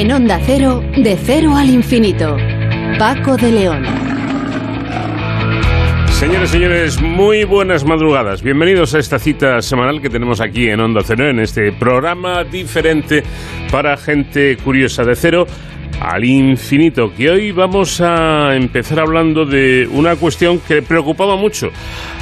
En Onda Cero, de cero al infinito. Paco de León. Señores, señores, muy buenas madrugadas. Bienvenidos a esta cita semanal que tenemos aquí en Onda Cero, en este programa diferente para gente curiosa de cero al infinito, que hoy vamos a empezar hablando de una cuestión que preocupaba mucho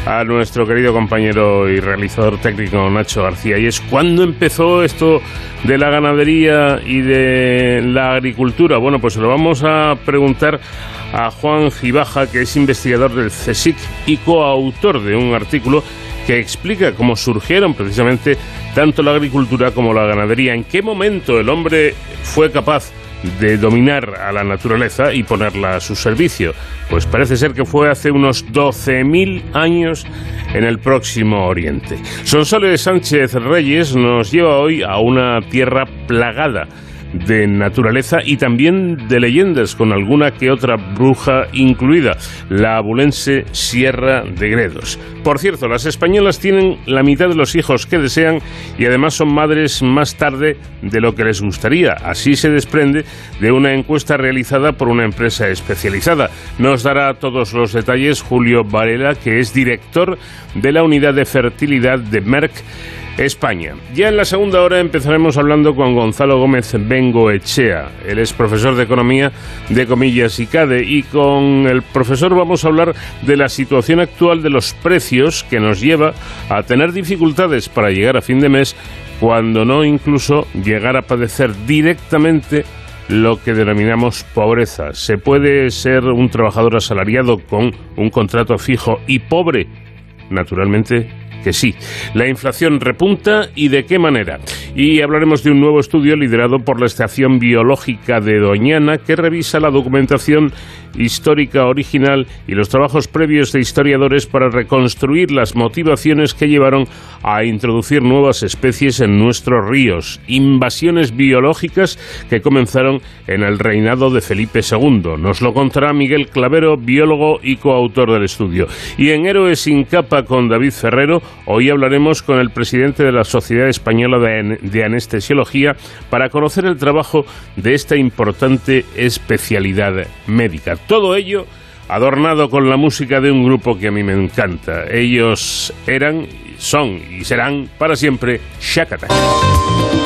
a nuestro querido compañero y realizador técnico Nacho García, y es cuándo empezó esto de la ganadería y de la agricultura. Bueno, pues lo vamos a preguntar a Juan Gibaja, que es investigador del CSIC y coautor de un artículo que explica cómo surgieron precisamente tanto la agricultura como la ganadería, en qué momento el hombre fue capaz de dominar a la naturaleza y ponerla a su servicio. Pues parece ser que fue hace unos 12.000 años en el próximo Oriente. Sonsoles Sánchez Reyes nos lleva hoy a una tierra plagada de naturaleza y también de leyendas, con alguna que otra bruja incluida, la abulense Sierra de Gredos. Por cierto, las españolas tienen la mitad de los hijos que desean y además son madres más tarde de lo que les gustaría. Así se desprende de una encuesta realizada por una empresa especializada. Nos dará todos los detalles Julio Varela, que es director de la unidad de fertilidad de Merck España. Ya en la segunda hora empezaremos hablando con Gonzalo Gómez Bengoechea. Él es profesor de Economía de Comillas y CADE y con el profesor vamos a hablar de la situación actual de los precios que nos lleva a tener dificultades para llegar a fin de mes cuando no incluso llegar a padecer directamente lo que denominamos pobreza. Se puede ser un trabajador asalariado con un contrato fijo y pobre, naturalmente que sí. La inflación repunta y de qué manera. Y hablaremos de un nuevo estudio liderado por la Estación Biológica de Doñana que revisa la documentación histórica original y los trabajos previos de historiadores para reconstruir las motivaciones que llevaron a introducir nuevas especies en nuestros ríos, invasiones biológicas que comenzaron en el reinado de Felipe II. Nos lo contará Miguel Clavero, biólogo y coautor del estudio. Y en Héroes sin capa con David Ferrero, hoy hablaremos con el presidente de la Sociedad Española de Anestesiología para conocer el trabajo de esta importante especialidad médica. Todo ello adornado con la música de un grupo que a mí me encanta. Ellos eran, son y serán para siempre Shakata. Vamos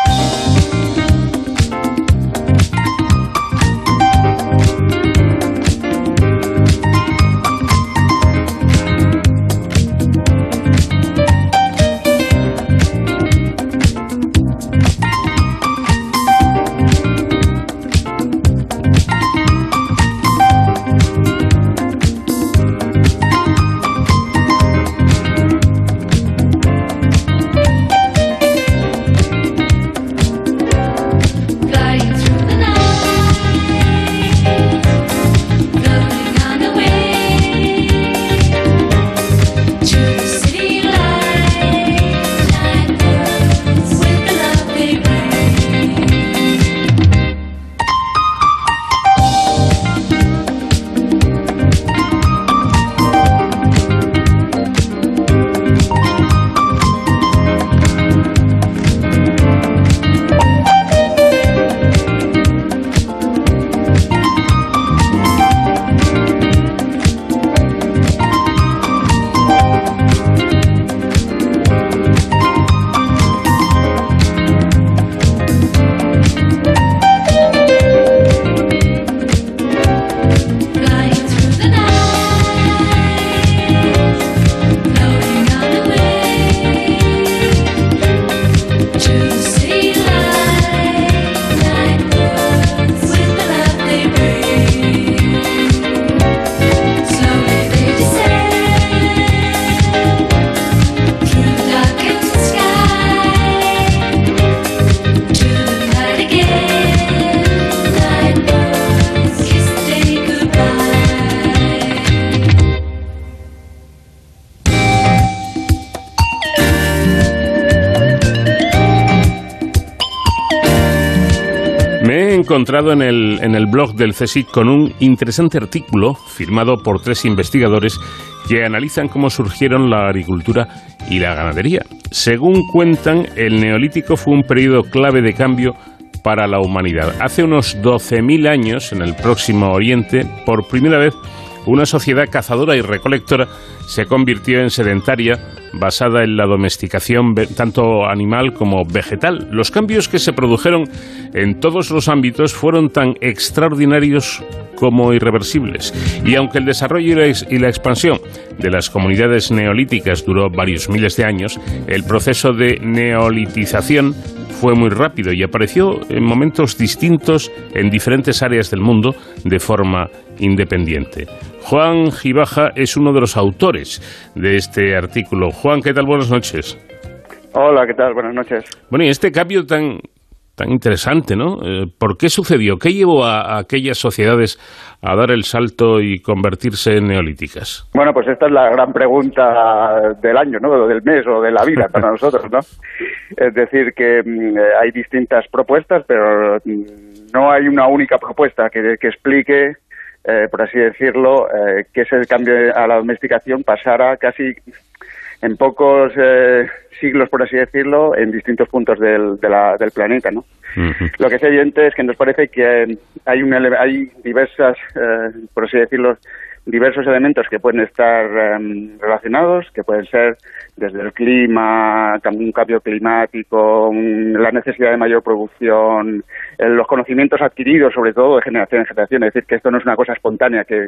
En el, en el blog del CSIC con un interesante artículo firmado por tres investigadores que analizan cómo surgieron la agricultura y la ganadería. Según cuentan, el neolítico fue un periodo clave de cambio para la humanidad. Hace unos 12.000 años, en el próximo Oriente, por primera vez, una sociedad cazadora y recolectora se convirtió en sedentaria basada en la domesticación tanto animal como vegetal. Los cambios que se produjeron en todos los ámbitos fueron tan extraordinarios como irreversibles. Y aunque el desarrollo y la expansión de las comunidades neolíticas duró varios miles de años, el proceso de neolitización fue muy rápido y apareció en momentos distintos en diferentes áreas del mundo de forma independiente. Juan Gibaja es uno de los autores de este artículo. Juan, ¿qué tal? Buenas noches. Hola, ¿qué tal? Buenas noches. Bueno, y este cambio tan, tan interesante, ¿no? Eh, ¿Por qué sucedió? ¿Qué llevó a, aquellas sociedades a dar el salto y convertirse en neolíticas? Bueno, pues esta es la gran pregunta del año, ¿no? Del mes o de la vida para nosotros, ¿no? Es decir, que mm, eh, hay distintas propuestas, pero mm, no hay una única propuesta que, que explique eh, por así decirlo, eh, que ese cambio a la domesticación pasara casi en pocos eh, siglos, por así decirlo, en distintos puntos del, del planeta, ¿no? Lo que es evidente es que nos parece que hay, un, hay diversas, por así decirlo, diversos elementos que pueden estar em, relacionados, que pueden ser desde el clima, un cambio climático, la necesidad de mayor producción, los conocimientos adquiridos, sobre todo de generación en generación. Es decir, que esto no es una cosa espontánea, que,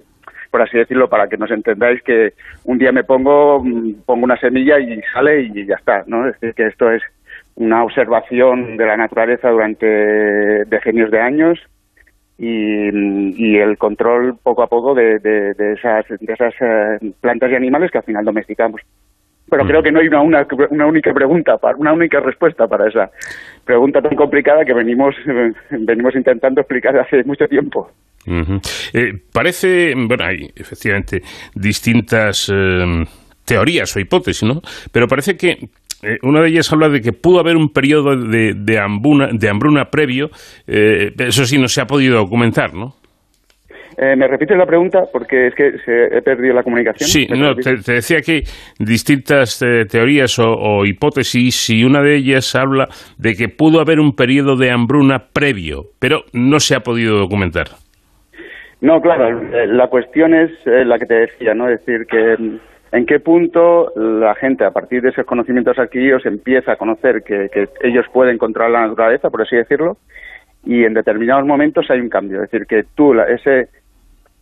por así decirlo, para que nos entendáis que un día me pongo, mm, pongo una semilla y sale y ya está, ¿no? Es decir, que esto es una observación de la naturaleza durante decenios de años y, el control poco a poco de, esas, de esas eh, plantas y animales que al final domesticamos. Pero creo que no hay una, una, única pregunta, una única respuesta para esa pregunta tan complicada que venimos, venimos intentando explicar hace mucho tiempo. Eh, parece, bueno, hay efectivamente distintas eh, teorías o hipótesis, ¿no? Pero parece que, eh, una de ellas habla de que pudo haber un periodo de, de, hambruna, previo, eh, eso sí no se ha podido documentar, ¿no? Eh, ¿Me repites la pregunta? Porque es que se, he perdido la comunicación. Sí, no, te, decía que distintas teorías o, hipótesis y una de ellas habla de que pudo haber un periodo de hambruna previo, pero no se ha podido documentar. No, claro, la cuestión es la que te decía, ¿no? Es decir, que en qué punto la gente, a partir de esos conocimientos adquiridos, empieza a conocer que, ellos pueden controlar la naturaleza, por así decirlo, y en determinados momentos hay un cambio. Es decir, que tú, ese,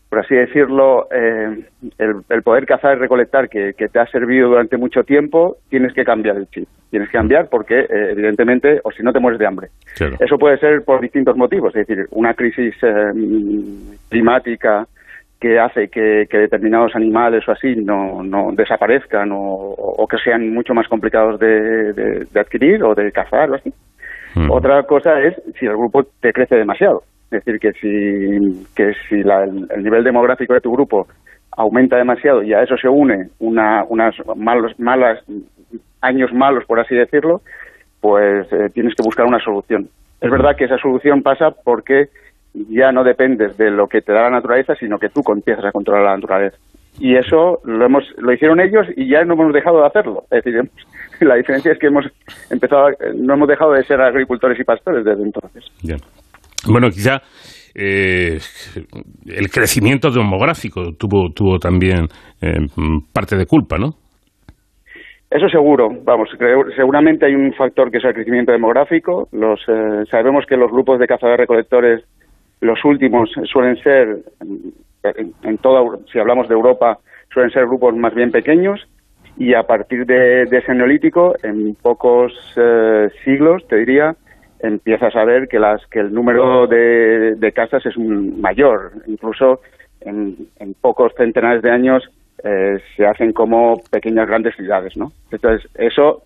por así decirlo, eh, el, poder cazar y recolectar que, te ha servido durante mucho tiempo, tienes que cambiar el chip. Tienes que cambiar porque, eh, evidentemente, o si no te mueres de hambre. Eso puede ser por distintos motivos, es decir, una crisis eh, climática que hace que, determinados animales o así no, no desaparezcan o, que sean mucho más complicados de, adquirir o de cazar o así. Hmm. Otra cosa es si el grupo te crece demasiado. Es decir, que si, que si el nivel demográfico de tu grupo aumenta demasiado y a eso se une una, unas malos, malas, años malos, por así decirlo, pues eh, tienes que buscar una solución. Es verdad que esa solución pasa porque ya no dependes de lo que te da la naturaleza, sino que tú empiezas a controlar la naturaleza. Y eso lo hemos lo hicieron ellos y ya no hemos dejado de hacerlo. Es decir, la diferencia es que hemos empezado, no hemos dejado de ser agricultores y pastores desde entonces. Bueno, quizá eh, el crecimiento demográfico tuvo tuvo también eh, parte de culpa, ¿no? Eso seguro, vamos, seguramente hay un factor que es el crecimiento demográfico. Los, eh, sabemos que los grupos de cazadores-recolectores los últimos suelen ser, en, toda, si hablamos de Europa, suelen ser grupos más bien pequeños y a partir de, ese neolítico, en pocos eh, siglos, te diría, empiezas a ver que, las, que el número de, casas es mayor. Incluso en, pocos centenares de años eh, se hacen como pequeñas grandes ciudades, ¿no? Entonces, eso,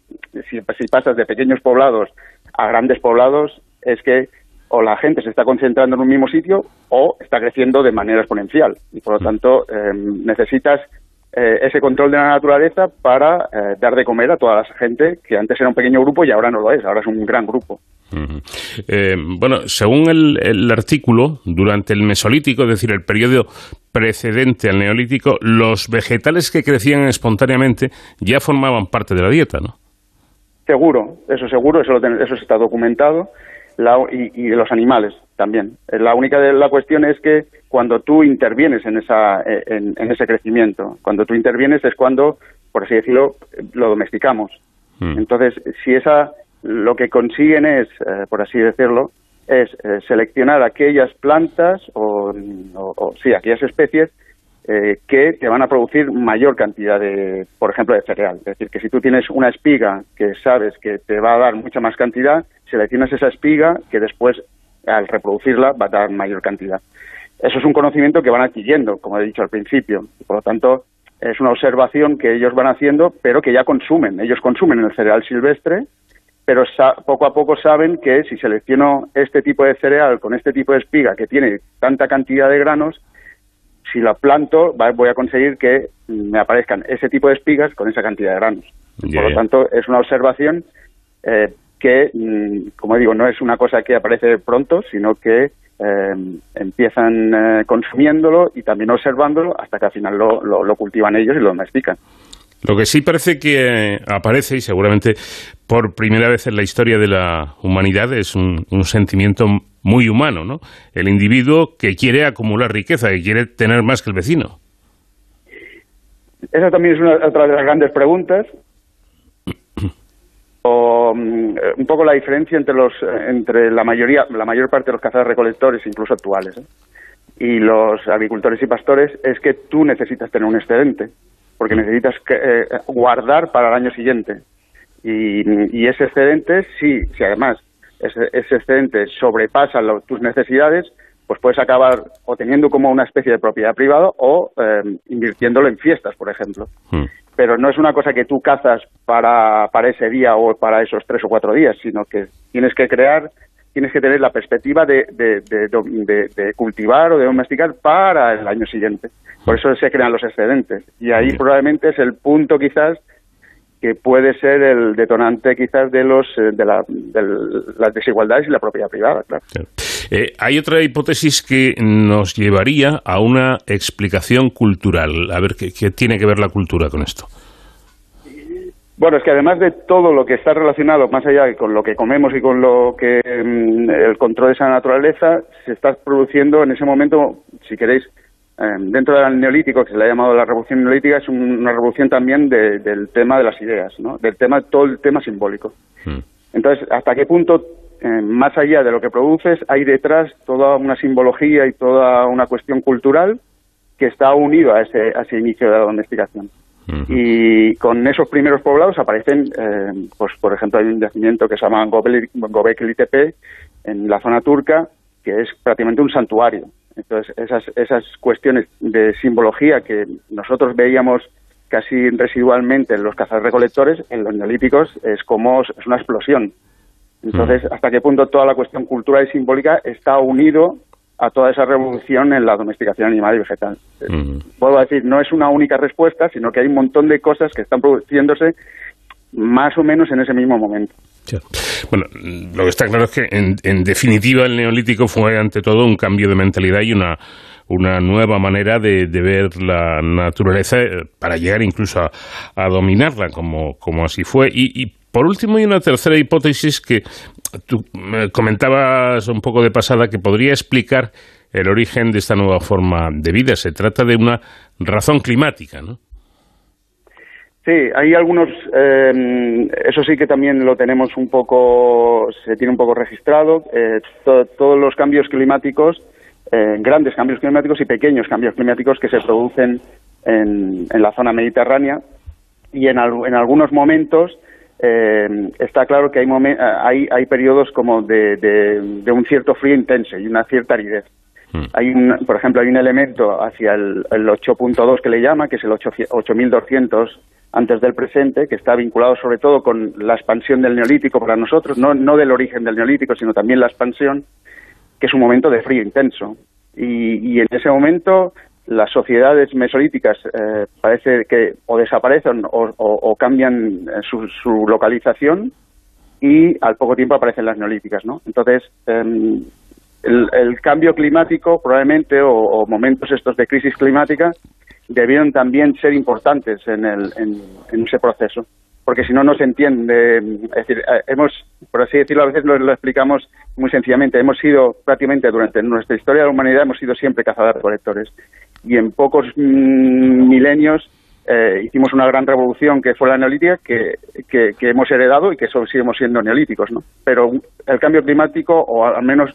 si pasas de pequeños poblados a grandes poblados, es que o la gente se está concentrando en un mismo sitio o está creciendo de manera exponencial y por lo tanto em, necesitas eh, ese control de la naturaleza para eh, dar de comer a toda la gente que antes era un pequeño grupo y ahora no lo es, ahora es un gran grupo. Eh, bueno, según el, artículo, durante el Mesolítico, es decir, el periodo precedente al Neolítico, los vegetales que crecían espontáneamente ya formaban parte de la dieta, ¿no? Seguro, eso seguro, eso, eso está documentado, y, de los animales también. La única de la cuestión es que cuando tú intervienes en, esa, en, ese crecimiento. Cuando tú intervienes es cuando, por así decirlo, lo domesticamos. Hmm. Entonces, si esa, lo que consiguen es, eh, por así decirlo, es eh, seleccionar aquellas plantas o, sí, aquellas especies eh, que te van a producir mayor cantidad de, por ejemplo, de cereal. Es decir, que si tú tienes una espiga que sabes que te va a dar mucha más cantidad, seleccionas esa espiga que después, al reproducirla, va a dar mayor cantidad. Eso es un conocimiento que van adquiriendo, como he dicho al principio. Por lo tanto, es una observación que ellos van haciendo, pero que ya consumen. Ellos consumen el cereal silvestre, pero poco a poco saben que si selecciono este tipo de cereal con este tipo de espiga que tiene tanta cantidad de granos, si la planto voy a conseguir que me aparezcan ese tipo de espigas con esa cantidad de granos. Por lo tanto, es una observación eh, que, mm, como digo, no es una cosa que aparece pronto, sino que eh, empiezan eh, consumiéndolo y también observándolo hasta que al final lo, lo, cultivan ellos y lo domestican. Lo que sí parece que aparece, y seguramente por primera vez en la historia de la humanidad, es un, sentimiento muy humano, ¿no? El individuo que quiere acumular riqueza, que quiere tener más que el vecino. Esa también es una, otra de las grandes preguntas. Mm, un poco la diferencia entre los entre la mayoría la mayor parte de los cazadores recolectores incluso actuales ¿eh? y los agricultores y pastores es que tú necesitas tener un excedente porque necesitas eh, guardar para el año siguiente. Y, ese excedente sí si además ese, excedente sobrepasa tus necesidades pues puedes acabar o teniendo como una especie de propiedad privada o eh, invirtiéndolo en fiestas por ejemplo. Hmm pero no es una cosa que tú cazas para, para ese día o para esos tres o cuatro días, sino que tienes que crear, tienes que tener la perspectiva de, de, de, cultivar o de domesticar para el año siguiente. Por eso se crean los excedentes. Y ahí probablemente es el punto quizás que puede ser el detonante quizás de los eh, de, las desigualdades y la propiedad privada, claro. Eh, hay otra hipótesis que nos llevaría a una explicación cultural. A ver, ¿qué, tiene que ver la cultura con esto? Bueno, es que además de todo lo que está relacionado, más allá con lo que comemos y con lo que mm, el control de esa naturaleza, se está produciendo en ese momento, si queréis, dentro del neolítico, que se le ha llamado la revolución neolítica, es una revolución también del tema de las ideas, ¿no? del tema, todo el tema simbólico. Hmm. Entonces, ¿hasta qué punto eh, más allá de lo que produces, hay detrás toda una simbología y toda una cuestión cultural que está unido a ese, inicio de la domesticación. Y con esos primeros poblados aparecen, eh, pues por ejemplo, hay un yacimiento que se llama Gobekli Tepe en la zona turca, que es prácticamente un santuario. Entonces, esas, esas cuestiones de simbología que nosotros veíamos casi residualmente en los cazarrecolectores, en los neolíticos es como es una explosión. Entonces, mm. ¿hasta qué punto toda la cuestión cultural y simbólica está unido a toda esa revolución en la domesticación animal y vegetal? Mm. Puedo decir, no es una única respuesta, sino que hay un montón de cosas que están produciéndose más o menos en ese mismo momento. Bueno, lo que está claro es que, en, definitiva, el neolítico fue ante todo un cambio de mentalidad y una, una nueva manera de, ver la naturaleza eh, para llegar incluso a, dominarla, como, como así fue. y por último, hay una tercera hipótesis que tú comentabas un poco de pasada que podría explicar el origen de esta nueva forma de vida. Se trata de una razón climática, ¿no? Sí, hay algunos, eh, eso sí que también lo tenemos un poco, se tiene un poco registrado, eh, todos los cambios climáticos, eh, grandes cambios climáticos y pequeños cambios climáticos que se producen en, la zona mediterránea y en, en algunos momentos eh, está claro que hay, hay, hay periodos como de, de, un cierto frío intenso y una cierta aridez. Hmm. Hay por ejemplo, hay un elemento hacia el, el 8.2 que le llama, que es el 8200 antes del presente, que está vinculado sobre todo con la expansión del neolítico para nosotros, no, no del origen del neolítico, sino también la expansión, que es un momento de frío intenso. Y, y en ese momento las sociedades mesolíticas eh, parece que o desaparecen o, cambian su, localización y al poco tiempo aparecen las neolíticas, ¿no? Entonces, em, el, cambio climático probablemente o, momentos estos de crisis climática debieron también ser importantes en, el, en, ese proceso porque si no, no se entiende. Es decir, eh, hemos, por así decirlo, a veces lo, explicamos muy sencillamente. Hemos sido prácticamente durante nuestra historia de la humanidad, hemos sido siempre cazadores-recolectores. Y en pocos mm, milenios eh, hicimos una gran revolución que fue la neolítica, que, que, hemos heredado y que seguimos siendo neolíticos. ¿no? Pero el cambio climático, o al menos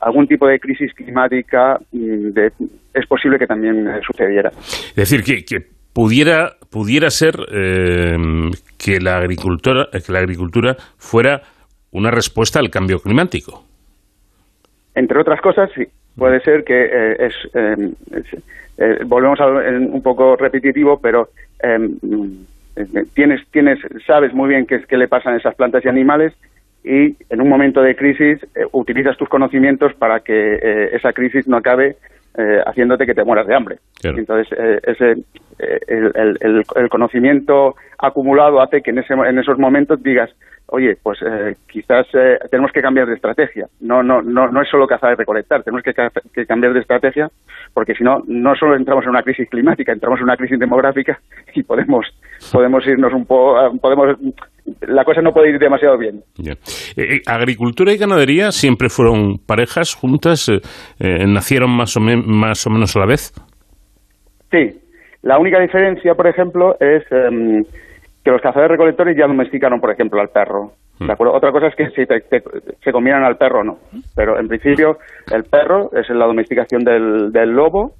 algún tipo de crisis climática mm, es posible que también eh, sucediera. Es decir, que, pudiera, pudiera ser eh, que, la agricultura, que la agricultura fuera una respuesta al cambio climático. Entre otras cosas, sí. Puede ser que eh, es, volvemos a un poco repetitivo, pero tienes, tienes, sabes muy bien qué, qué le pasan a esas plantas y animales y en un momento de crisis eh, utilizas tus conocimientos para que eh, esa crisis no acabe eh, haciéndote que te mueras de hambre. Entonces, ese, el, el, conocimiento acumulado hace que en, ese, en esos momentos digas, oye, pues eh, quizás eh, tenemos que cambiar de estrategia. No, no, no, no es solo cazar y recolectar, tenemos que, que, cambiar de estrategia porque si no, no solo entramos en una crisis climática, entramos en una crisis demográfica y podemos, podemos irnos un poco, podemos, la cosa no puede ir demasiado bien. Eh, agricultura y ganadería siempre fueron parejas juntas, nacieron más o, más o menos a la vez. Sí, la única diferencia, por ejemplo, es em, que los cazadores recolectores ya domesticaron, por ejemplo, al perro. ¿de hmm. acuerdo? Otra cosa es que si se combinan al perro o no. Pero en principio el perro es la domesticación del, lobo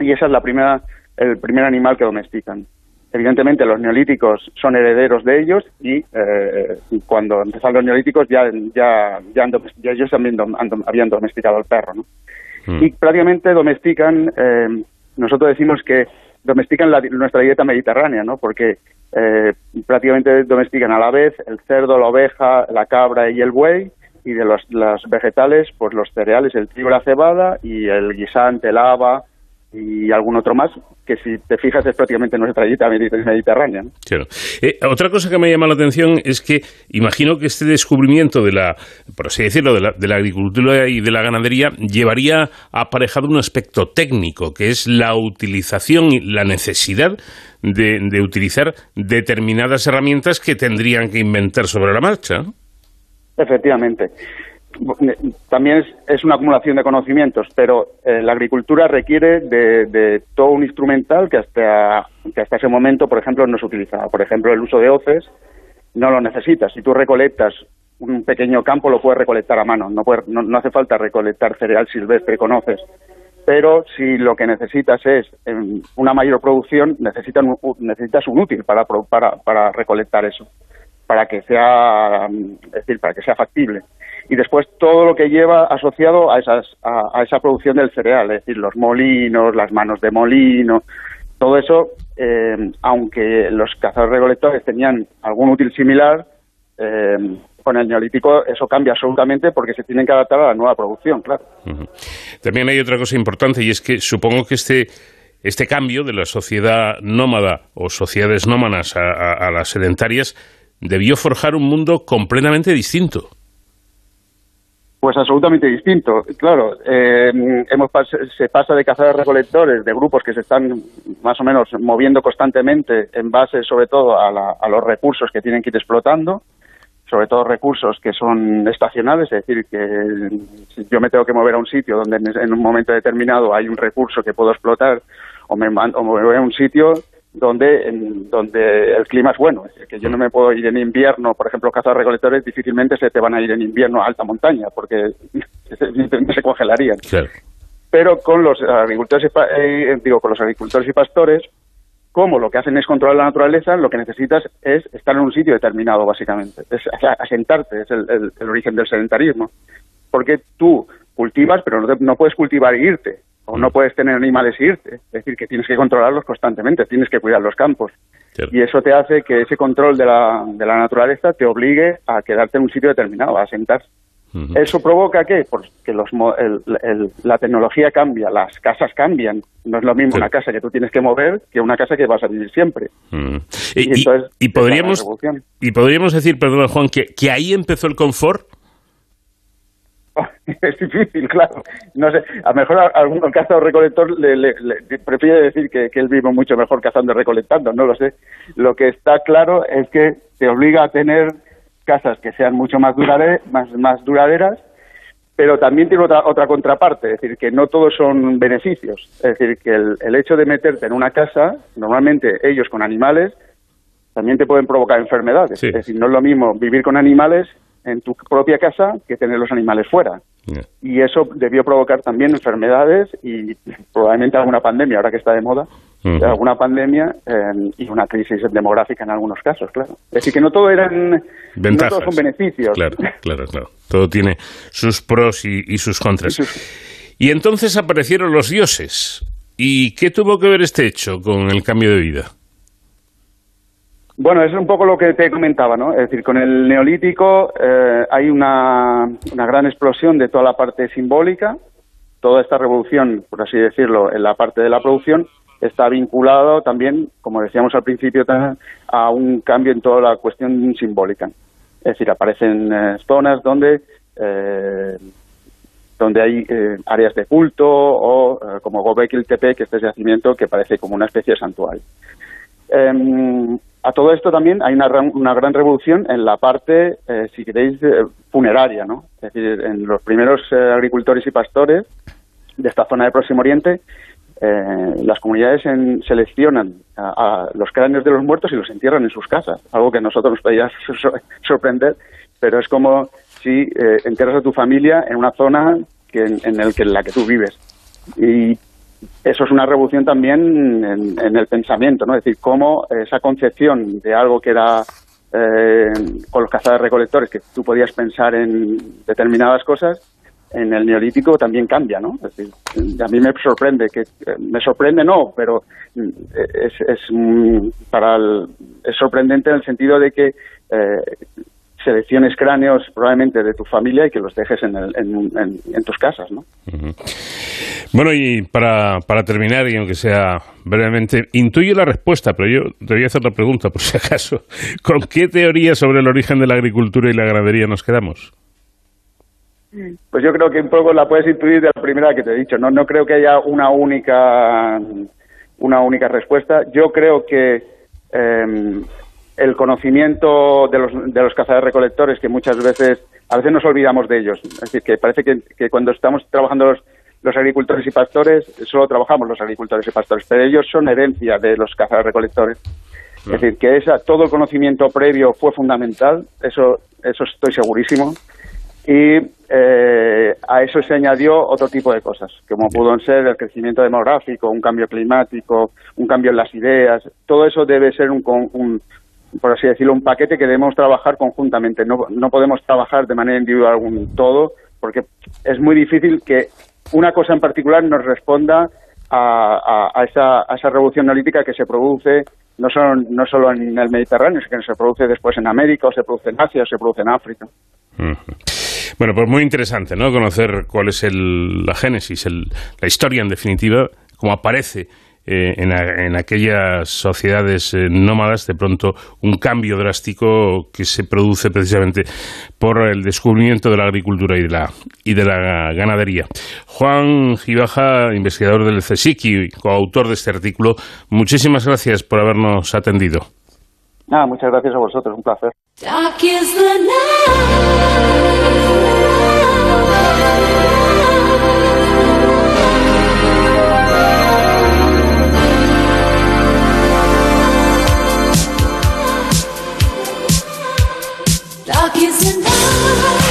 y esa es la primera, el primer animal que domestican. Evidentemente los neolíticos son herederos de ellos y eh, cuando empezaron los neolíticos ya, ya, ya, ellos también habían domesticado al perro. ¿no? Hmm. Y prácticamente domestican, eh, nosotros decimos que domestican nuestra dieta mediterránea, ¿no? porque eh, prácticamente domestican a la vez el cerdo, la oveja, la cabra y el buey, y de los las vegetales, pues los cereales, el trigo, la cebada, y el guisante, el haba, y algún otro más, que si te fijas es prácticamente nuestra dieta mediterránea. Claro. Eh, otra cosa que me llama la atención es que imagino que este descubrimiento de la, por así decirlo, de la, de la agricultura y de la ganadería llevaría aparejado un aspecto técnico, que es la utilización y la necesidad de, utilizar determinadas herramientas que tendrían que inventar sobre la marcha. Efectivamente. También es, una acumulación de conocimientos, pero eh, la agricultura requiere de, todo un instrumental que hasta, que hasta ese momento, por ejemplo, no se utilizaba. Por ejemplo, el uso de hoces no lo necesitas. Si tú recolectas un pequeño campo, lo puedes recolectar a mano. No, no, hace falta recolectar cereal silvestre con hoces pero si lo que necesitas es em, una mayor producción, necesitas un, necesitas un útil para, para, para recolectar eso, para que sea, em, es decir, para que sea factible. Y después todo lo que lleva asociado a, esas, a, esa producción del cereal, es decir, los molinos, las manos de molino, todo eso, em, aunque los cazadores recolectores tenían algún útil similar, con el neolítico eso cambia absolutamente porque se tienen que adaptar a la nueva producción, claro. También hay otra cosa importante y es que supongo que este este cambio de la sociedad nómada o sociedades nómadas a, las sedentarias debió forjar un mundo completamente distinto. Pues absolutamente distinto, claro. Eh, hemos se pasa de cazadores recolectores, de grupos que se están más o menos moviendo constantemente en base sobre todo a, a los recursos que tienen que ir explotando, sobre todo recursos que son estacionales, es decir, que si yo me tengo que mover a un sitio donde en un momento determinado hay un recurso que puedo explotar o me, o me voy a un sitio donde donde el clima es bueno, es decir, que yo no me puedo ir en invierno, por ejemplo, cazar recolectores difícilmente se te van a ir en invierno a alta montaña porque se, congelarían. Pero con los agricultores eh, digo, con los agricultores y pastores como lo que hacen es controlar la naturaleza, lo que necesitas es estar en un sitio determinado, básicamente. Es asentarte, es el, origen del sedentarismo. Porque tú cultivas, pero no, puedes cultivar e irte, o no puedes tener animales e irte. Es decir, que tienes que controlarlos constantemente, tienes que cuidar los campos. Y eso te hace que ese control de la, de la naturaleza te obligue a quedarte en un sitio determinado, a asentarse. ¿Eso provoca qué? Pues que los, la tecnología cambia, las casas cambian. No es lo mismo una casa que tú tienes que mover que una casa que vas a vivir siempre. y, podríamos, y podríamos decir, perdón Juan, que, que ahí empezó el confort. es difícil, claro. No sé, a lo mejor algún cazador recolector le, prefiere decir que, que, él vive mucho mejor cazando y recolectando, no lo sé. Lo que está claro es que te obliga a tener casas que sean mucho más, más, más duraderas, pero también tiene otra, otra contraparte, es decir, que no todos son beneficios. Es decir, que el, el hecho de meterte en una casa, normalmente ellos con animales, también te pueden provocar enfermedades. Es decir, no es lo mismo vivir con animales en tu propia casa que tener los animales fuera. Y eso debió provocar también enfermedades y probablemente alguna pandemia, ahora que está de moda, alguna pandemia em, y una crisis demográfica en algunos casos, claro. Es decir, que no todo eran, no todos son beneficios. Claro, claro, claro. Todo tiene sus pros y, sus contras. Y entonces aparecieron los dioses. ¿Y qué tuvo que ver este hecho con el cambio de vida? Bueno, es un poco lo que te comentaba, ¿no? Es decir, con el neolítico eh, hay una, gran explosión de toda la parte simbólica, toda esta revolución, por así decirlo, en la parte de la producción, está vinculado también, como decíamos al principio, a un cambio en toda la cuestión simbólica. Es decir, aparecen eh, zonas donde eh, donde hay áreas de culto o como Gobekli Tepe, que este es yacimiento que parece como una especie de santuario. Em, a todo esto también hay una, una gran revolución en la parte, eh, si queréis, eh, funeraria, ¿no? Es decir, en los primeros eh, agricultores y pastores de esta zona de Próximo Oriente, las comunidades seleccionan a, los cráneos de los muertos y los entierran en sus casas, algo que a nosotros nos podría sorprender, pero es como si entierras a tu familia en una zona que, en, en, el que, en la que tú vives. Y eso es una revolución también en, el pensamiento, ¿no? Es decir, cómo esa concepción de algo que era eh, con los cazadores recolectores, que tú podías pensar en determinadas cosas, en el neolítico también cambia, ¿no? Es decir, a mí me sorprende, que me sorprende no, pero es, es para es sorprendente en el sentido de que eh, selecciones cráneos probablemente de tu familia y que los dejes en, en, tus casas, ¿no? Bueno, y para, para terminar, y aunque sea brevemente, intuyo la respuesta, pero yo te voy a hacer la pregunta por si acaso. ¿Con qué teoría sobre el origen de la agricultura y la ganadería nos quedamos? Pues yo creo que un poco la puedes intuir de la primera que te he dicho. No, no creo que haya una única, una única respuesta. Yo creo que eh, el conocimiento de los, de los cazadores recolectores, que muchas veces, a veces nos olvidamos de ellos. Es decir, que parece que, cuando estamos trabajando los, los agricultores y pastores, solo trabajamos los agricultores y pastores, pero ellos son herencia de los cazadores recolectores. Es decir, que esa, todo el conocimiento previo fue fundamental, eso, eso estoy segurísimo. Y eh, a eso se añadió otro tipo de cosas, como pudo ser el crecimiento demográfico, un cambio climático, un cambio en las ideas. Todo eso debe ser un, un, por así decirlo, un paquete que debemos trabajar conjuntamente. No, no podemos trabajar de manera individual un todo, porque es muy difícil que una cosa en particular nos responda a, a, esa, esa revolución analítica que se produce no solo, no solo en el Mediterráneo, sino que se produce después en América, o se produce en Asia, o se produce en África. Bueno, pues muy interesante, ¿no? Conocer cuál es el, la génesis, el, la historia en definitiva, cómo aparece eh, en, aquellas sociedades eh, nómadas, de pronto un cambio drástico que se produce precisamente por el descubrimiento de la agricultura y de la, ganadería. Juan Gibaja, investigador del CSICI, coautor de este artículo, muchísimas gracias por habernos atendido. Ah, muchas gracias a vosotros, un placer. is enough.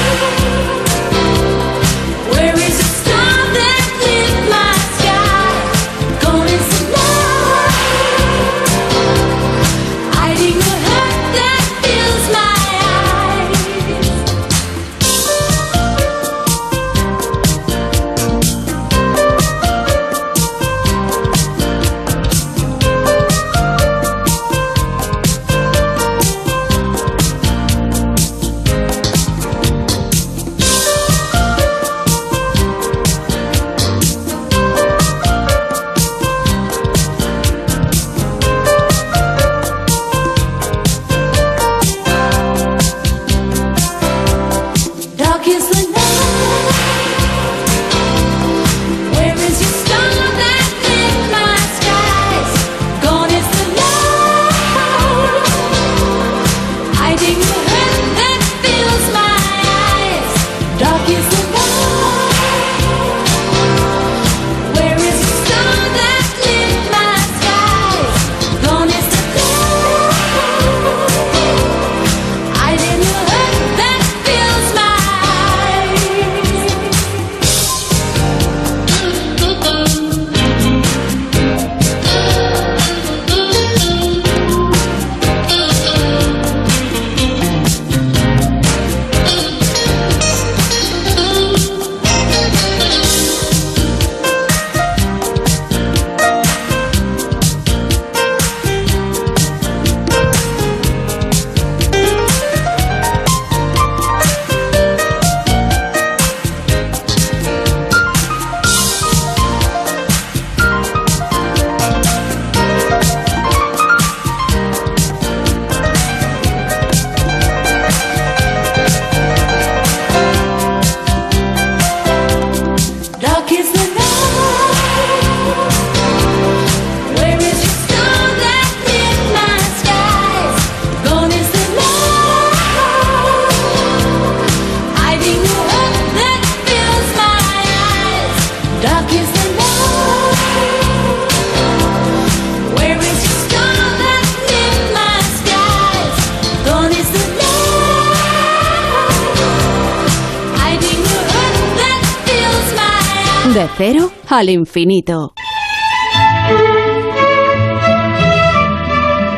Al infinito.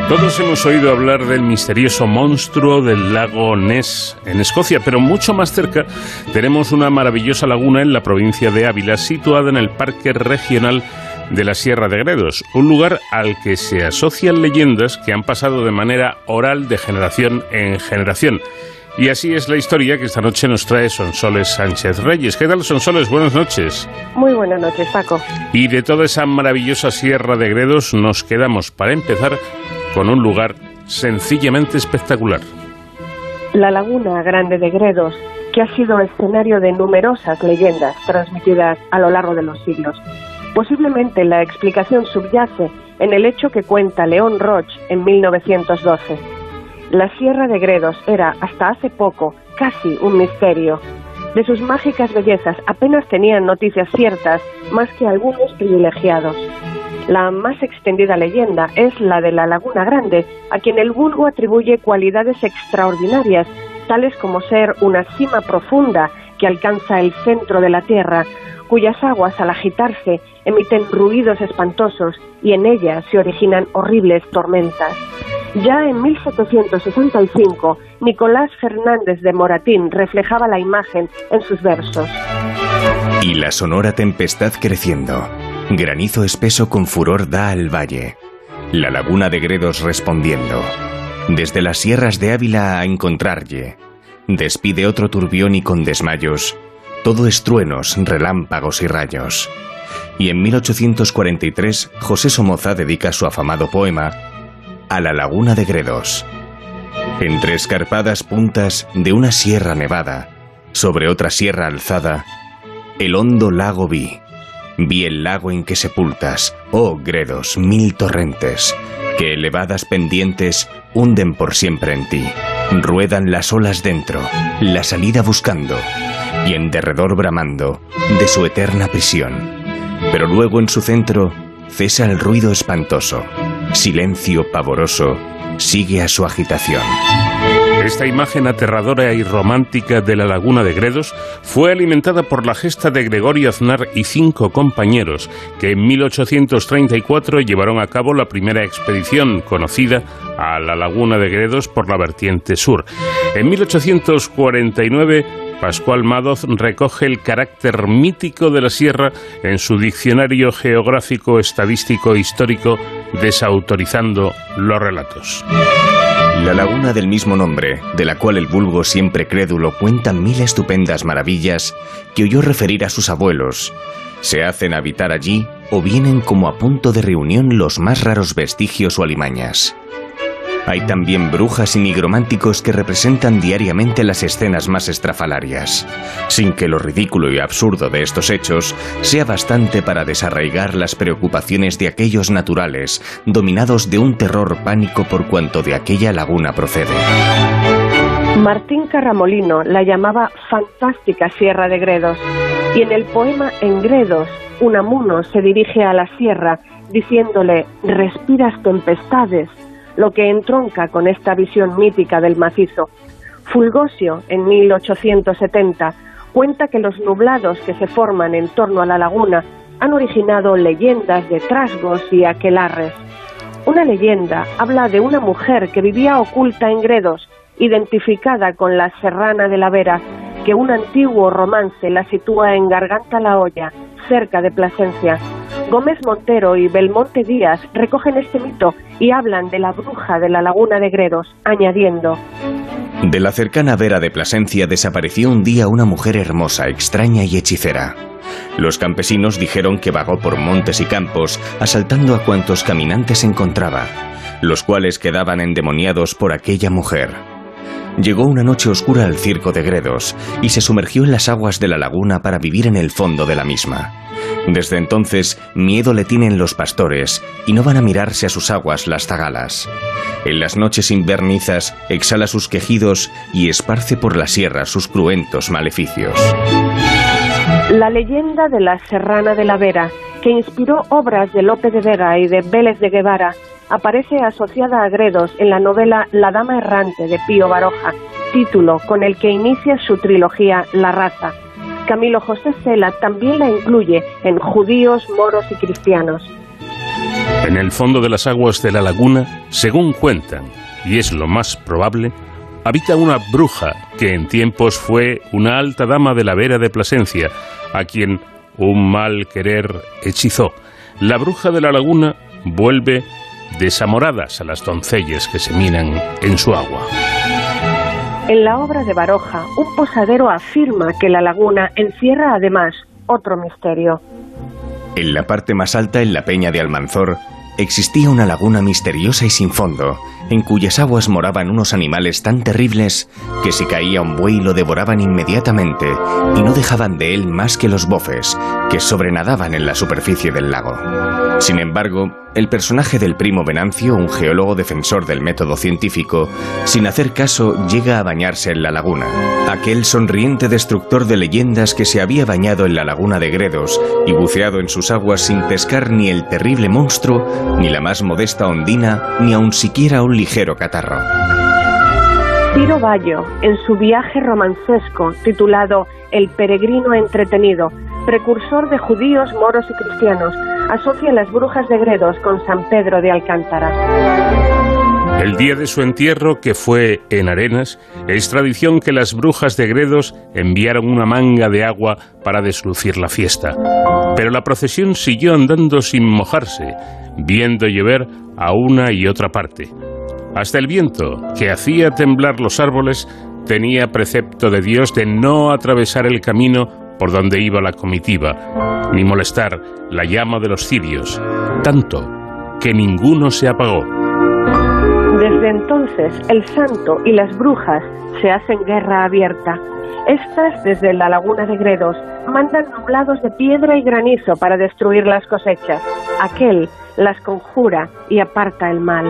Todos hemos oído hablar del misterioso monstruo del lago Ness en Escocia, pero mucho más cerca tenemos una maravillosa laguna en la provincia de Ávila, situada en el Parque Regional de la Sierra de Gredos, un lugar al que se asocian leyendas que han pasado de manera oral de generación en generación. Y así es la historia que esta noche nos trae Sonsoles Sánchez Reyes. ¿Qué tal, Sonsoles? Buenas noches. Muy buenas noches, Paco. Y de toda esa maravillosa Sierra de Gredos nos quedamos, para empezar, con un lugar sencillamente espectacular. La Laguna Grande de Gredos, que ha sido escenario de numerosas leyendas transmitidas a lo largo de los siglos. Posiblemente la explicación subyace en el hecho que cuenta León Roch en 1912 la Sierra de Gredos era, hasta hace poco, casi un misterio. De sus mágicas bellezas apenas tenían noticias ciertas, más que algunos privilegiados. La más extendida leyenda es la de la Laguna Grande, a quien el vulgo atribuye cualidades extraordinarias, tales como ser una cima profunda alcanza el centro de la tierra, cuyas aguas al agitarse emiten ruidos espantosos y en ellas se originan horribles tormentas. Ya en 1765, Nicolás Fernández de Moratín reflejaba la imagen en sus versos. Y la sonora tempestad creciendo, granizo espeso con furor da al valle, la laguna de Gredos respondiendo, desde las sierras de Ávila a encontrarle, despide otro turbión y con desmayos, todo es truenos, relámpagos y rayos. Y en 1843, José Somoza dedica su afamado poema a la laguna de Gredos. Entre escarpadas puntas de una sierra nevada, sobre otra sierra alzada, el hondo lago vi. Vi el lago en que sepultas, oh Gredos, mil torrentes, que elevadas pendientes hunden por siempre en ti. Ruedan las olas dentro, la salida buscando, y en derredor bramando de su eterna prisión. Pero luego en su centro cesa el ruido espantoso, silencio pavoroso sigue a su agitación. Esta imagen aterradora y romántica de la laguna de Gredos fue alimentada por la gesta de Gregorio Aznar y cinco compañeros que en 1834 llevaron a cabo la primera expedición conocida a la laguna de Gredos por la vertiente sur. En 1849 Pascual Madoz recoge el carácter mítico de la sierra en su diccionario geográfico, estadístico e histórico, desautorizando los relatos. La laguna del mismo nombre, de la cual el vulgo siempre crédulo cuenta mil estupendas maravillas que oyó referir a sus abuelos, se hacen habitar allí o vienen como a punto de reunión los más raros vestigios o alimañas. Hay también brujas y nigrománticos que representan diariamente las escenas más estrafalarias, sin que lo ridículo y absurdo de estos hechos sea bastante para desarraigar las preocupaciones de aquellos naturales, dominados de un terror pánico por cuanto de aquella laguna procede. Martín Carramolino la llamaba fantástica Sierra de Gredos, y en el poema En Gredos, Unamuno se dirige a la sierra diciéndole, respiras tempestades, lo que entronca con esta visión mítica del macizo. Fulgosio, en 1870, cuenta que los nublados que se forman en torno a la laguna han originado leyendas de trasgos y aquelarres. Una leyenda habla de una mujer que vivía oculta en Gredos, identificada con la Serrana de la Vera, que un antiguo romance la sitúa en Garganta la Olla, cerca de Plasencia. Gómez Montero y Belmonte Díaz recogen este mito y hablan de la bruja de la laguna de Gredos, añadiendo De la cercana vera de Plasencia desapareció un día una mujer hermosa, extraña y hechicera. Los campesinos dijeron que vagó por montes y campos, asaltando a cuantos caminantes encontraba, los cuales quedaban endemoniados por aquella mujer. Llegó una noche oscura al circo de Gredos y se sumergió en las aguas de la laguna para vivir en el fondo de la misma. Desde entonces, miedo le tienen los pastores y no van a mirarse a sus aguas las zagalas. En las noches invernizas exhala sus quejidos y esparce por la sierra sus cruentos maleficios. La leyenda de la Serrana de la Vera, que inspiró obras de Lope de Vega y de Vélez de Guevara, aparece asociada a Gredos en la novela La Dama Errante de Pío Baroja, título con el que inicia su trilogía La Raza. Camilo José Cela también la incluye en judíos, moros y cristianos. En el fondo de las aguas de la laguna, según cuentan, y es lo más probable, habita una bruja que en tiempos fue una alta dama de la Vera de Plasencia, a quien un mal querer hechizó. La bruja de la laguna vuelve desamoradas a las doncellas que se minan en su agua. En la obra de Baroja, un posadero afirma que la laguna encierra además otro misterio. En la parte más alta, en la peña de Almanzor, existía una laguna misteriosa y sin fondo, en cuyas aguas moraban unos animales tan terribles que si caía un buey lo devoraban inmediatamente y no dejaban de él más que los bofes, que sobrenadaban en la superficie del lago. Sin embargo, el personaje del primo Venancio, un geólogo defensor del método científico, sin hacer caso llega a bañarse en la laguna. Aquel sonriente destructor de leyendas que se había bañado en la laguna de Gredos y buceado en sus aguas sin pescar ni el terrible monstruo, ni la más modesta ondina, ni aun siquiera un ligero catarro. Ciro Bayo, en su viaje romancesco titulado El peregrino entretenido, precursor de judíos, moros y cristianos, asocia las brujas de Gredos con San Pedro de Alcántara. El día de su entierro, que fue en Arenas, es tradición que las brujas de Gredos enviaron una manga de agua para deslucir la fiesta. Pero la procesión siguió andando sin mojarse, viendo llover a una y otra parte. Hasta el viento, que hacía temblar los árboles, tenía precepto de Dios de no atravesar el camino por donde iba la comitiva, ni molestar la llama de los cirios, tanto que ninguno se apagó. Desde entonces el santo y las brujas se hacen guerra abierta. Estas, desde la laguna de Gredos, mandan nublados de piedra y granizo para destruir las cosechas. Aquel las conjura y aparta el mal.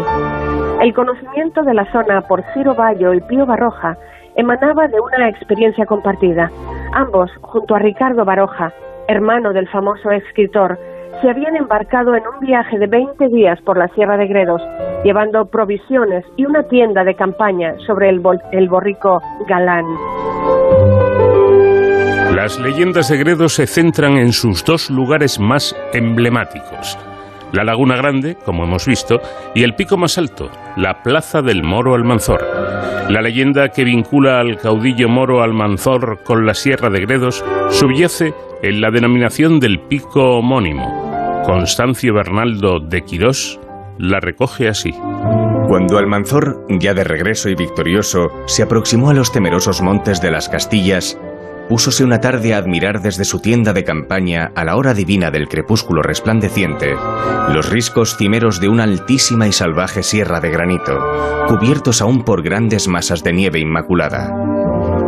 El conocimiento de la zona por Ciro Bayo y Pío Barroja emanaba de una experiencia compartida. Ambos, junto a Ricardo Baroja, hermano del famoso escritor, se habían embarcado en un viaje de 20 días por la Sierra de Gredos, llevando provisiones y una tienda de campaña sobre el, el borrico Galán. Las leyendas de Gredos se centran en sus dos lugares más emblemáticos, la Laguna Grande, como hemos visto, y el pico más alto, la Plaza del Moro Almanzor. La leyenda que vincula al caudillo moro Almanzor con la Sierra de Gredos subyace en la denominación del pico homónimo. Constancio Bernaldo de Quirós la recoge así. Cuando Almanzor, ya de regreso y victorioso, se aproximó a los temerosos montes de las Castillas, púsose una tarde a admirar desde su tienda de campaña a la hora divina del crepúsculo resplandeciente los riscos cimeros de una altísima y salvaje sierra de granito, cubiertos aún por grandes masas de nieve inmaculada.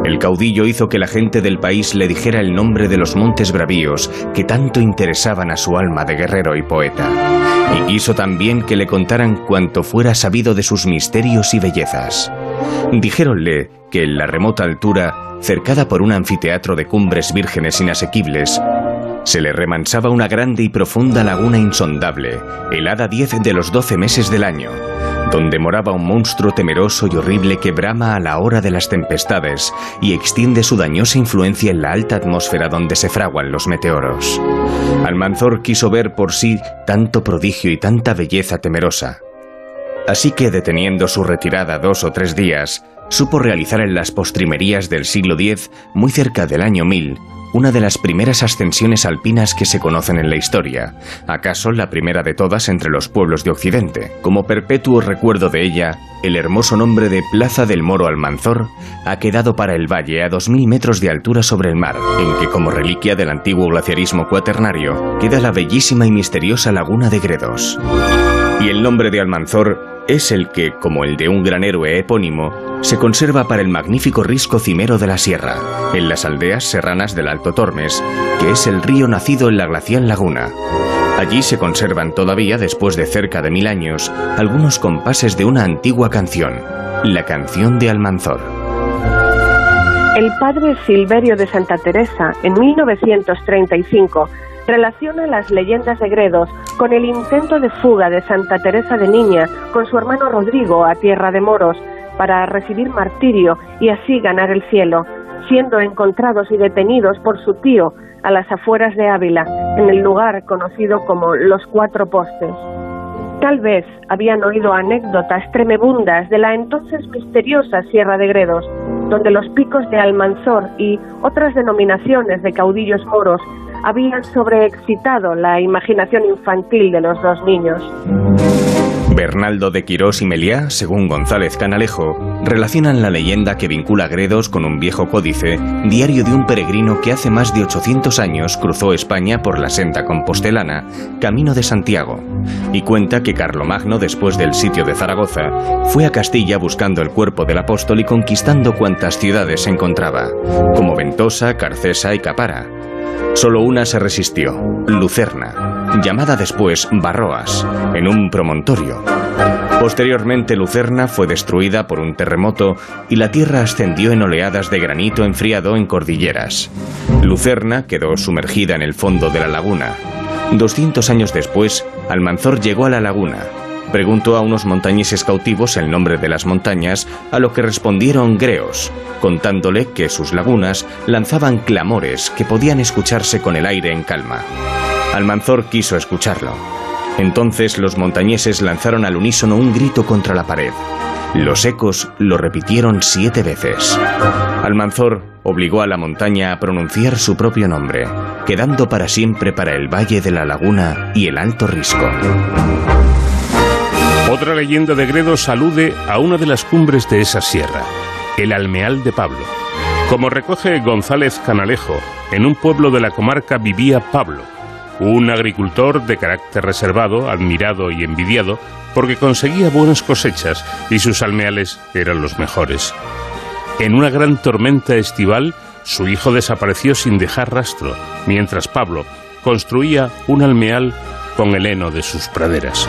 El caudillo hizo que la gente del país le dijera el nombre de los montes bravíos que tanto interesaban a su alma de guerrero y poeta, y quiso también que le contaran cuanto fuera sabido de sus misterios y bellezas. Dijéronle que en la remota altura cercada por un anfiteatro de cumbres vírgenes inasequibles, se le remansaba una grande y profunda laguna insondable, helada diez de los doce meses del año, donde moraba un monstruo temeroso y horrible que brama a la hora de las tempestades y extiende su dañosa influencia en la alta atmósfera donde se fraguan los meteoros. Almanzor quiso ver por sí tanto prodigio y tanta belleza temerosa. Así que deteniendo su retirada dos o tres días, supo realizar en las postrimerías del siglo X, muy cerca del año 1000, una de las primeras ascensiones alpinas que se conocen en la historia, acaso la primera de todas entre los pueblos de Occidente. Como perpetuo recuerdo de ella, el hermoso nombre de Plaza del Moro Almanzor ha quedado para el valle a 2.000 metros de altura sobre el mar, en que como reliquia del antiguo glaciarismo cuaternario queda la bellísima y misteriosa laguna de Gredos. Y el nombre de Almanzor es el que, como el de un gran héroe epónimo, se conserva para el magnífico risco cimero de la sierra, en las aldeas serranas del Alto Tormes, que es el río nacido en la glacial laguna. Allí se conservan todavía, después de cerca de mil años, algunos compases de una antigua canción, la canción de Almanzor. El padre Silverio de Santa Teresa, en 1935, relaciona las leyendas de Gredos con el intento de fuga de Santa Teresa de Niña con su hermano Rodrigo a tierra de moros para recibir martirio y así ganar el cielo. siendo encontrados y detenidos por su tío a las afueras de Ávila, en el lugar conocido como Los Cuatro Postes. Tal vez habían oído anécdotas tremebundas de la entonces misteriosa Sierra de Gredos, donde los picos de Almanzor y otras denominaciones de caudillos moros habían sobreexcitado la imaginación infantil de los dos niños. Bernaldo de Quirós y Meliá, según González Canalejo, relacionan la leyenda que vincula Gredos con un viejo códice, diario de un peregrino que hace más de 800 años cruzó España por la senda compostelana, camino de Santiago, y cuenta que Carlomagno, después del sitio de Zaragoza, fue a Castilla buscando el cuerpo del apóstol y conquistando cuantas ciudades encontraba, como Ventosa, Carcesa y Capara. Solo una se resistió, Lucerna, llamada después Barroas, en un promontorio. Posteriormente Lucerna fue destruida por un terremoto y la tierra ascendió en oleadas de granito enfriado en cordilleras. Lucerna quedó sumergida en el fondo de la laguna. 200 años después, Almanzor llegó a la laguna, Preguntó a unos montañeses cautivos el nombre de las montañas, a lo que respondieron greos, contándole que sus lagunas lanzaban clamores que podían escucharse con el aire en calma. Almanzor quiso escucharlo. Entonces los montañeses lanzaron al unísono un grito contra la pared. Los ecos lo repitieron siete veces. Almanzor obligó a la montaña a pronunciar su propio nombre, quedando para siempre para el Valle de la Laguna y el Alto Risco. Otra leyenda de Gredos alude a una de las cumbres de esa sierra, el Almeal de Pablo. Como recoge González Canalejo, en un pueblo de la comarca vivía Pablo, un agricultor de carácter reservado, admirado y envidiado, porque conseguía buenas cosechas y sus almeales eran los mejores. En una gran tormenta estival, su hijo desapareció sin dejar rastro, mientras Pablo construía un almeal con el heno de sus praderas.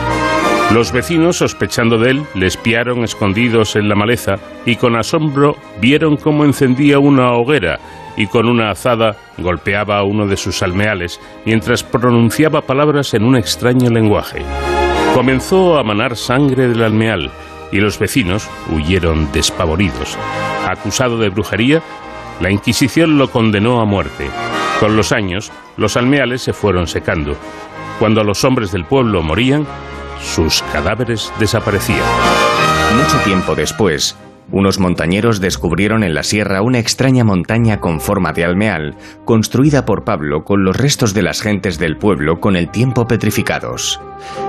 Los vecinos, sospechando de él, le espiaron escondidos en la maleza y con asombro vieron cómo encendía una hoguera y con una azada golpeaba a uno de sus almeales mientras pronunciaba palabras en un extraño lenguaje. Comenzó a manar sangre del almeal y los vecinos huyeron despavoridos. Acusado de brujería, la Inquisición lo condenó a muerte. Con los años, los almeales se fueron secando. Cuando los hombres del pueblo morían, sus cadáveres desaparecían. Mucho tiempo después, unos montañeros descubrieron en la sierra una extraña montaña con forma de almeal, construida por Pablo con los restos de las gentes del pueblo con el tiempo petrificados.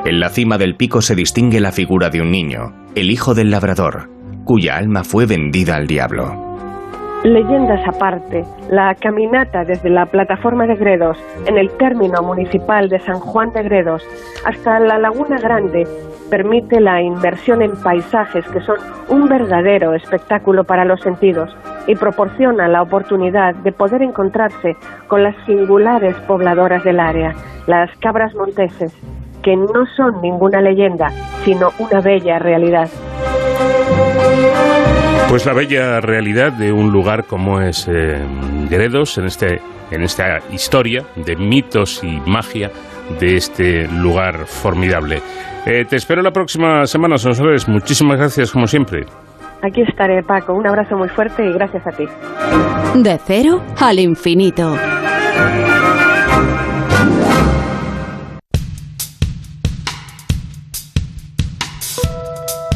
En la cima del pico se distingue la figura de un niño, el hijo del labrador, cuya alma fue vendida al diablo. Leyendas aparte, la caminata desde la plataforma de Gredos, en el término municipal de San Juan de Gredos, hasta la Laguna Grande, permite la inversión en paisajes que son un verdadero espectáculo para los sentidos y proporciona la oportunidad de poder encontrarse con las singulares pobladoras del área, las cabras monteses, que no son ninguna leyenda, sino una bella realidad. Pues la bella realidad de un lugar como es eh, Gredos, en, este, en esta historia de mitos y magia de este lugar formidable. Eh, te espero la próxima semana, Sonsoles. Muchísimas gracias, como siempre. Aquí estaré, Paco. Un abrazo muy fuerte y gracias a ti. De cero al infinito.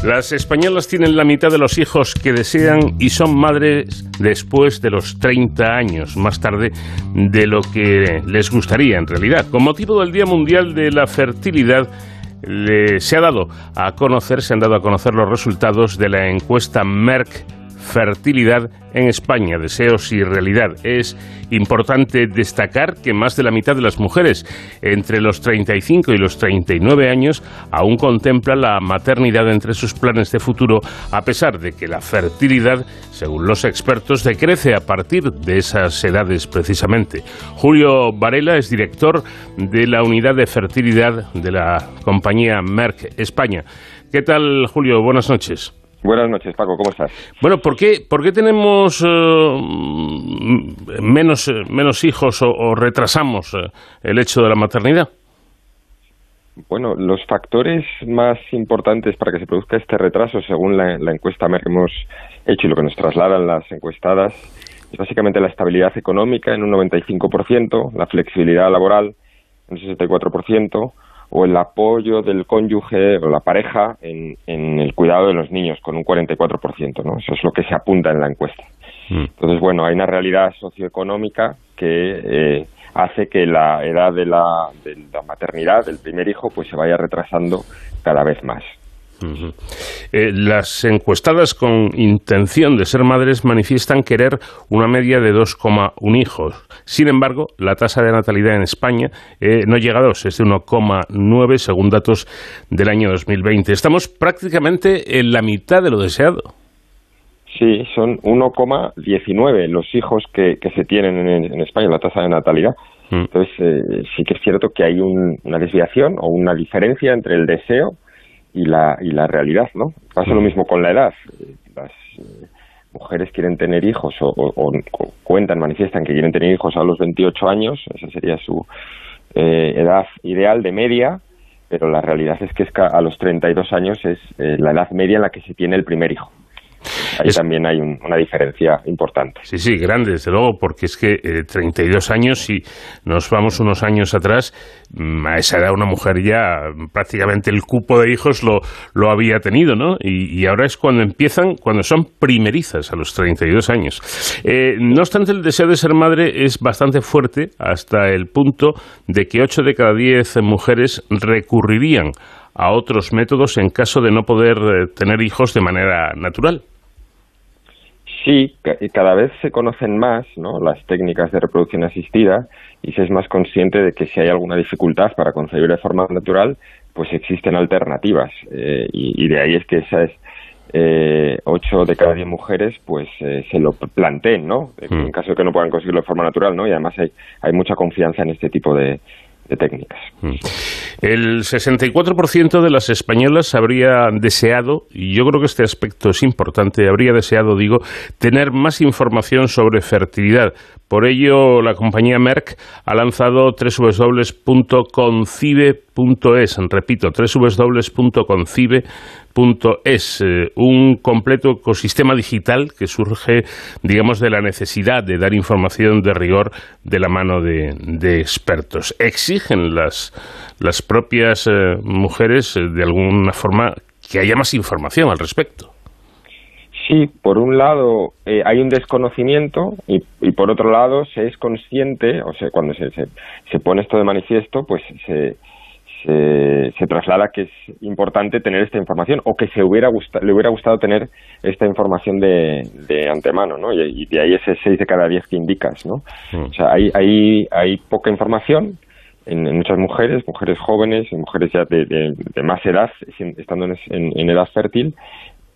Las españolas tienen la mitad de los hijos que desean y son madres después de los 30 años, más tarde de lo que les gustaría en realidad. Con motivo del Día Mundial de la Fertilidad, se ha dado a conocer, se han dado a conocer los resultados de la encuesta Merck fertilidad en España, deseos y realidad. Es importante destacar que más de la mitad de las mujeres entre los 35 y los 39 años aún contempla la maternidad entre sus planes de futuro, a pesar de que la fertilidad, según los expertos, decrece a partir de esas edades precisamente. Julio Varela es director de la unidad de fertilidad de la compañía Merck España. ¿Qué tal, Julio? Buenas noches. Buenas noches, Paco, ¿cómo estás? Bueno, ¿por qué, por qué tenemos eh, menos, eh, menos hijos o, retrasamos eh, el hecho de la maternidad? Bueno, los factores más importantes para que se produzca este retraso, según la, encuesta que hemos hecho y lo que nos trasladan las encuestadas, es básicamente la estabilidad económica en un 95%, la flexibilidad laboral en un 64%, o el apoyo del cónyuge o la pareja en, el cuidado de los niños con un 44%, ¿no? Eso es lo que se apunta en la encuesta. Mm. Entonces, bueno, hay una realidad socioeconómica que eh, hace que la edad de la, de la maternidad del primer hijo pues se vaya retrasando cada vez más. Eh, las encuestadas con intención de ser madres manifiestan querer una media de 2,1 hijos. Sin embargo, la tasa de natalidad en España eh, no llega a 2, es de 1,9 según datos del año 2020. Estamos prácticamente en la mitad de lo deseado. Sí, son 1,19 los hijos que, se tienen en, España, la tasa de natalidad. Mm. Entonces, eh, sí que es cierto que hay una desviación o una diferencia entre el deseo y la, y la realidad, ¿no? Pasa lo mismo con la edad. Las eh, mujeres quieren tener hijos o, cuentan, manifiestan que quieren tener hijos a los 28 años, esa sería su eh, edad ideal de media, pero la realidad es que a los 32 años es eh, la edad media en la que se tiene el primer hijo. Ahí también hay una diferencia importante. Sí, sí, grande, desde luego, porque es que 32 eh, años, si nos vamos unos años atrás, mm, a esa edad una mujer ya prácticamente el cupo de hijos lo, lo había tenido, ¿no? Y, ahora es cuando empiezan, cuando son primerizas, a los 32 años. Eh, no obstante, el deseo de ser madre es bastante fuerte hasta el punto de que 8 de cada 10 mujeres recurrirían a otros métodos en caso de no poder eh, tener hijos de manera natural. Sí, cada vez se conocen más ¿no? las técnicas de reproducción asistida y se es más consciente de que si hay alguna dificultad para concebir de forma natural, pues existen alternativas. Eh, y, de ahí es que esas eh, 8 de cada 10 mujeres pues eh, se lo planteen, ¿no? En mm. caso de que no puedan conseguirlo de forma natural, ¿no? Y además hay, hay mucha confianza en este tipo de, de técnicas. Mm. El 64% de las españolas habría deseado, y yo creo que este aspecto es importante, habría deseado, digo, tener más información sobre fertilidad. Por ello, la compañía Merck ha lanzado www.concibe.es, repito, www.concibe.es es eh, un completo ecosistema digital que surge, digamos, de la necesidad de dar información de rigor de la mano de, expertos. Exigen las, las propias eh, mujeres, eh, de alguna forma, que haya más información al respecto. Sí, por un lado hay un desconocimiento y, por otro lado se es consciente, o sea, cuando se, se, se pone esto de manifiesto, pues se, se, traslada que es importante tener esta información o que se hubiera le hubiera gustado tener esta información de, de antemano, ¿no? Y, de ahí ese 6 de cada 10 que indicas, ¿no? Mm. O sea, hay, hay, hay poca información en, muchas mujeres, mujeres jóvenes, mujeres ya de, de, más edad, estando en, en, edad fértil,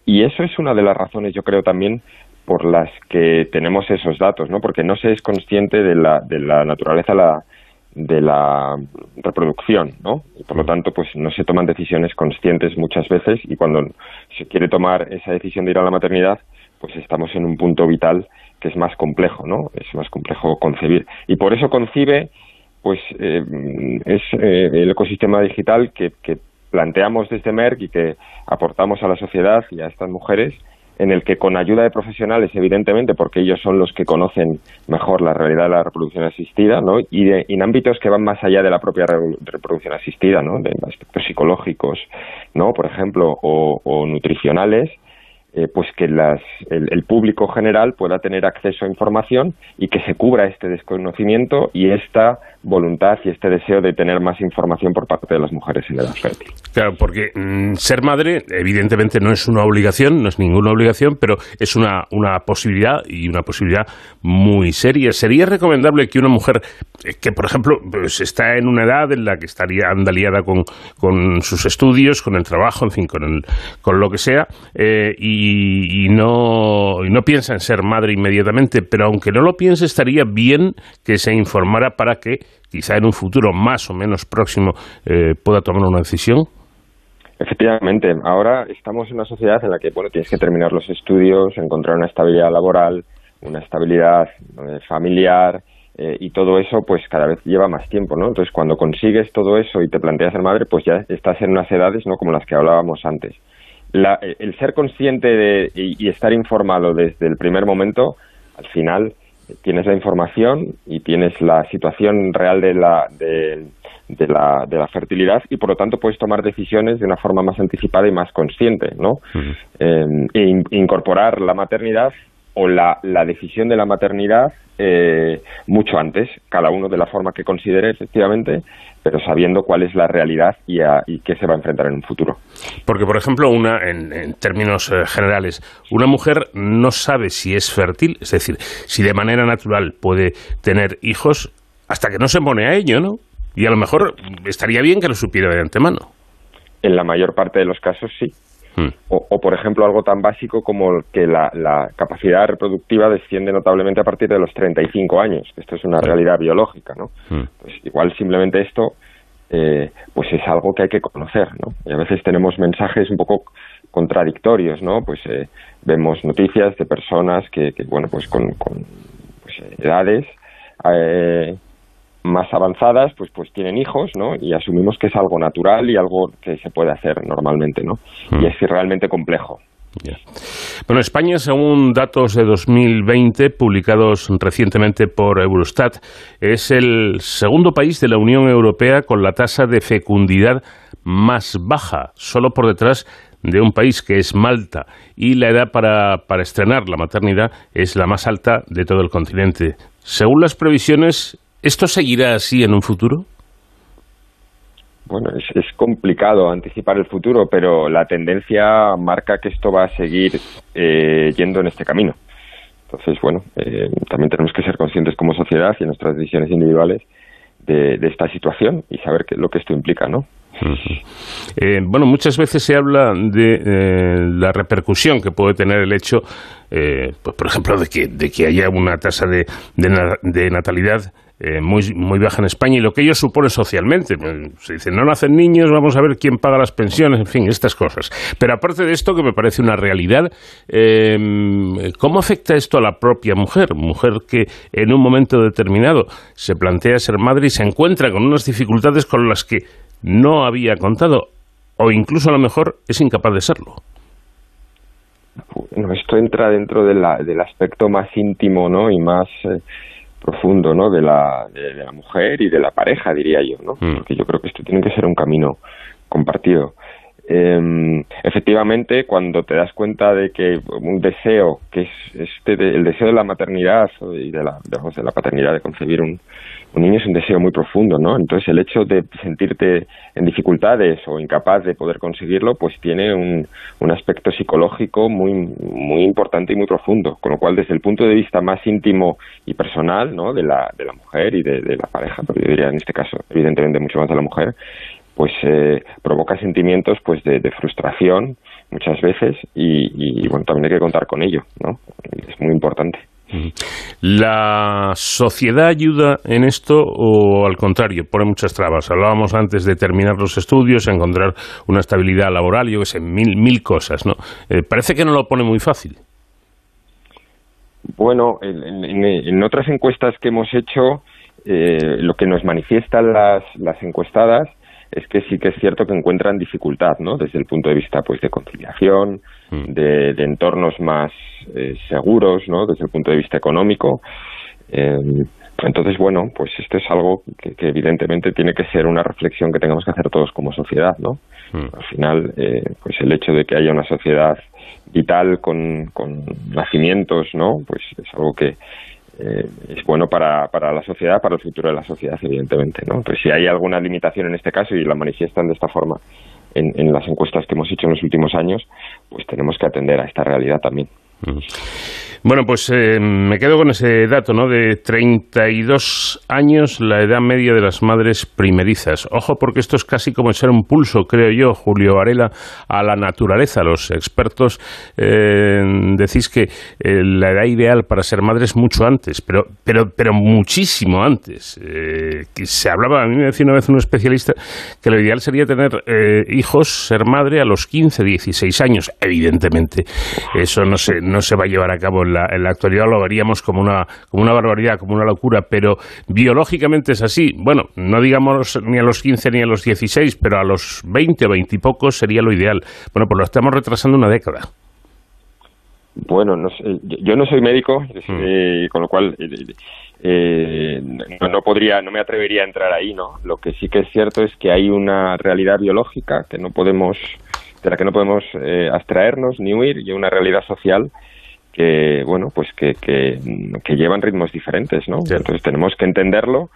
y eso es una de las razones, yo creo, también por las que tenemos esos datos, ¿no? Porque no se es consciente de la, de la naturaleza la, de la reproducción, ¿no? Y por lo tanto, pues no se toman decisiones conscientes muchas veces y cuando se quiere tomar esa decisión de ir a la maternidad, pues estamos en un punto vital que es más complejo, ¿no? Es más complejo concebir. Y por eso concibe, pues eh, es eh, el ecosistema digital que, que planteamos desde Merck y que aportamos a la sociedad y a estas mujeres en el que con ayuda de profesionales, evidentemente, porque ellos son los que conocen mejor la realidad de la reproducción asistida, ¿no? y, en ámbitos que van más allá de la propia reproducción asistida, ¿no? de aspectos psicológicos, ¿no? por ejemplo, o nutricionales, eh, pues que las, el, público general pueda tener acceso a información y que se cubra este desconocimiento y esta voluntad y este deseo de tener más información por parte de las mujeres en edad fértil. Claro, porque mm, ser madre evidentemente no es una obligación, no es ninguna obligación, pero es una, una posibilidad y una posibilidad muy seria. ¿Sería recomendable que una mujer eh, que, por ejemplo, pues está en una edad en la que estaría andaliada con, con sus estudios, con el trabajo, en fin, con, el, con lo que sea, eh, y y, no, no piensa en ser madre inmediatamente, pero aunque no lo piense, estaría bien que se informara para que quizá en un futuro más o menos próximo eh, pueda tomar una decisión. Efectivamente, ahora estamos en una sociedad en la que bueno, tienes que terminar los estudios, encontrar una estabilidad laboral, una estabilidad eh, familiar, eh, y todo eso pues cada vez lleva más tiempo, ¿no? Entonces cuando consigues todo eso y te planteas ser madre, pues ya estás en unas edades, ¿no? Como las que hablábamos antes el ser consciente de, y, estar informado desde el primer momento, al final tienes la información y tienes la situación real de la, de, la, de la fertilidad y por lo tanto puedes tomar decisiones de una forma más anticipada y más consciente, ¿no? Eh, e incorporar la maternidad o la, la decisión de la maternidad eh, mucho antes, cada uno de la forma que considere efectivamente, pero sabiendo cuál es la realidad y, a, y qué se va a enfrentar en un futuro. Porque, por ejemplo, una, en, términos eh, generales, una mujer no sabe si es fértil, es decir, si de manera natural puede tener hijos hasta que no se pone a ello, ¿no? Y a lo mejor estaría bien que lo supiera de antemano. En la mayor parte de los casos sí. Hmm. O, por ejemplo, algo tan básico como que la, capacidad reproductiva desciende notablemente a partir de los 35 años. Esto es una realidad biológica, ¿no? Hmm. Pues igual simplemente esto, eh, pues es algo que hay que conocer, ¿no? Y a veces tenemos mensajes un poco contradictorios, ¿no? Pues eh, vemos noticias de personas que, bueno, pues con, pues, edades eh, más avanzadas pues pues tienen hijos no y asumimos que es algo natural y algo que se puede hacer normalmente no y mm. es realmente complejo. Bueno, España, según datos de 2020 publicados recientemente por Eurostat, es el segundo país de la Unión Europea con la tasa de fecundidad más baja, solo por detrás de un país que es Malta, y la edad para, para estrenar la maternidad es la más alta de todo el continente. Según las previsiones, ¿Esto seguirá así en un futuro? Bueno, es, complicado anticipar el futuro, pero la tendencia marca que esto va a seguir eh, yendo en este camino. Entonces, bueno, eh, también tenemos que ser conscientes como sociedad y en nuestras decisiones individuales de, esta situación y saber qué, lo que esto implica, ¿no? Eh, bueno, muchas veces se habla de la repercusión que puede tener el hecho, pues, por ejemplo, de que, de que haya una tasa de, de natalidad eh, muy, muy baja en España y lo que ello supone socialmente. Pues, se dice, no nacen niños, vamos a ver quién paga las pensiones, en fin, estas cosas. Pero aparte de esto, que me parece una realidad, em, ¿cómo afecta esto a la propia mujer? Mujer que en un momento determinado se plantea ser madre y se encuentra con unas dificultades con las que no había contado, o incluso a lo mejor es incapaz de serlo. Esto entra dentro de del aspecto más íntimo ¿no? y más... Eh, profundo ¿no? de, la, de, la mujer y de la pareja, diría yo, ¿no? Mm. porque yo creo que esto tiene que ser un camino compartido. Eh, efectivamente, cuando te das cuenta de que un deseo, que es este el deseo de la maternidad y de la, de la paternidad, de concebir un, un niño es un deseo muy profundo, ¿no? Entonces el hecho de sentirte en dificultades o incapaz de poder conseguirlo, pues tiene un, un aspecto psicológico muy, muy importante y muy profundo. Con lo cual, desde el punto de vista más íntimo y personal, ¿no? De la, de la mujer y de, la pareja, pero yo diría en este caso, evidentemente mucho más de la mujer, pues eh, provoca sentimientos pues de, frustración muchas veces y, y, bueno también hay que contar con ello no es muy importante ¿La sociedad ayuda en esto o al contrario pone muchas trabas? Hablábamos antes de terminar los estudios, encontrar una estabilidad laboral, yo que sé, mil, mil cosas, ¿no? Eh, parece que no lo pone muy fácil. Bueno, en, otras encuestas que hemos hecho, eh, lo que nos manifiestan las, las encuestadas es que sí que es cierto que encuentran dificultad, ¿no? Desde el punto de vista, pues, de conciliación, mm. de, entornos más eh, seguros, ¿no? Desde el punto de vista económico. Em, entonces, bueno, pues esto es algo que, evidentemente tiene que ser una reflexión que tengamos que hacer todos como sociedad, ¿no? Mm. Al final, eh, pues el hecho de que haya una sociedad vital con, con nacimientos, ¿no? Pues es algo que, eh, es bueno para, para la sociedad, para el futuro de la sociedad, evidentemente. ¿no? Entonces, si hay alguna limitación en este caso y la manifiestan de esta forma en, en las encuestas que hemos hecho en los últimos años, pues tenemos que atender a esta realidad también. Bueno, pues eh, me quedo con ese dato, ¿no? De 32 años la edad media de las madres primerizas. Ojo, porque esto es casi como echar un pulso, creo yo, Julio Varela, a la naturaleza. Los expertos eh, decís que eh, la edad ideal para ser madre es mucho antes, pero, pero, pero muchísimo antes. se hablaba, a mí me decía una vez un especialista que lo ideal sería tener hijos, ser madre a los 15, 16 años. Evidentemente, eso no se, no se va a llevar a cabo en la, actualidad lo veríamos como una, como una barbaridad, como una locura, pero biológicamente es así. Bueno, no digamos ni a los 15 ni a los 16, pero a los 20 o 20 y pocos sería lo ideal. Bueno, pues lo estamos retrasando una década. Bueno, no yo no soy médico, mm. con lo cual eh, no, podría, no me atrevería a entrar ahí, ¿no? Lo que sí que es cierto es que hay una realidad biológica que no podemos, de la que no podemos eh, abstraernos ni huir y una realidad social que, bueno, pues que, que, llevan ritmos diferentes, ¿no? Entonces tenemos que entenderlo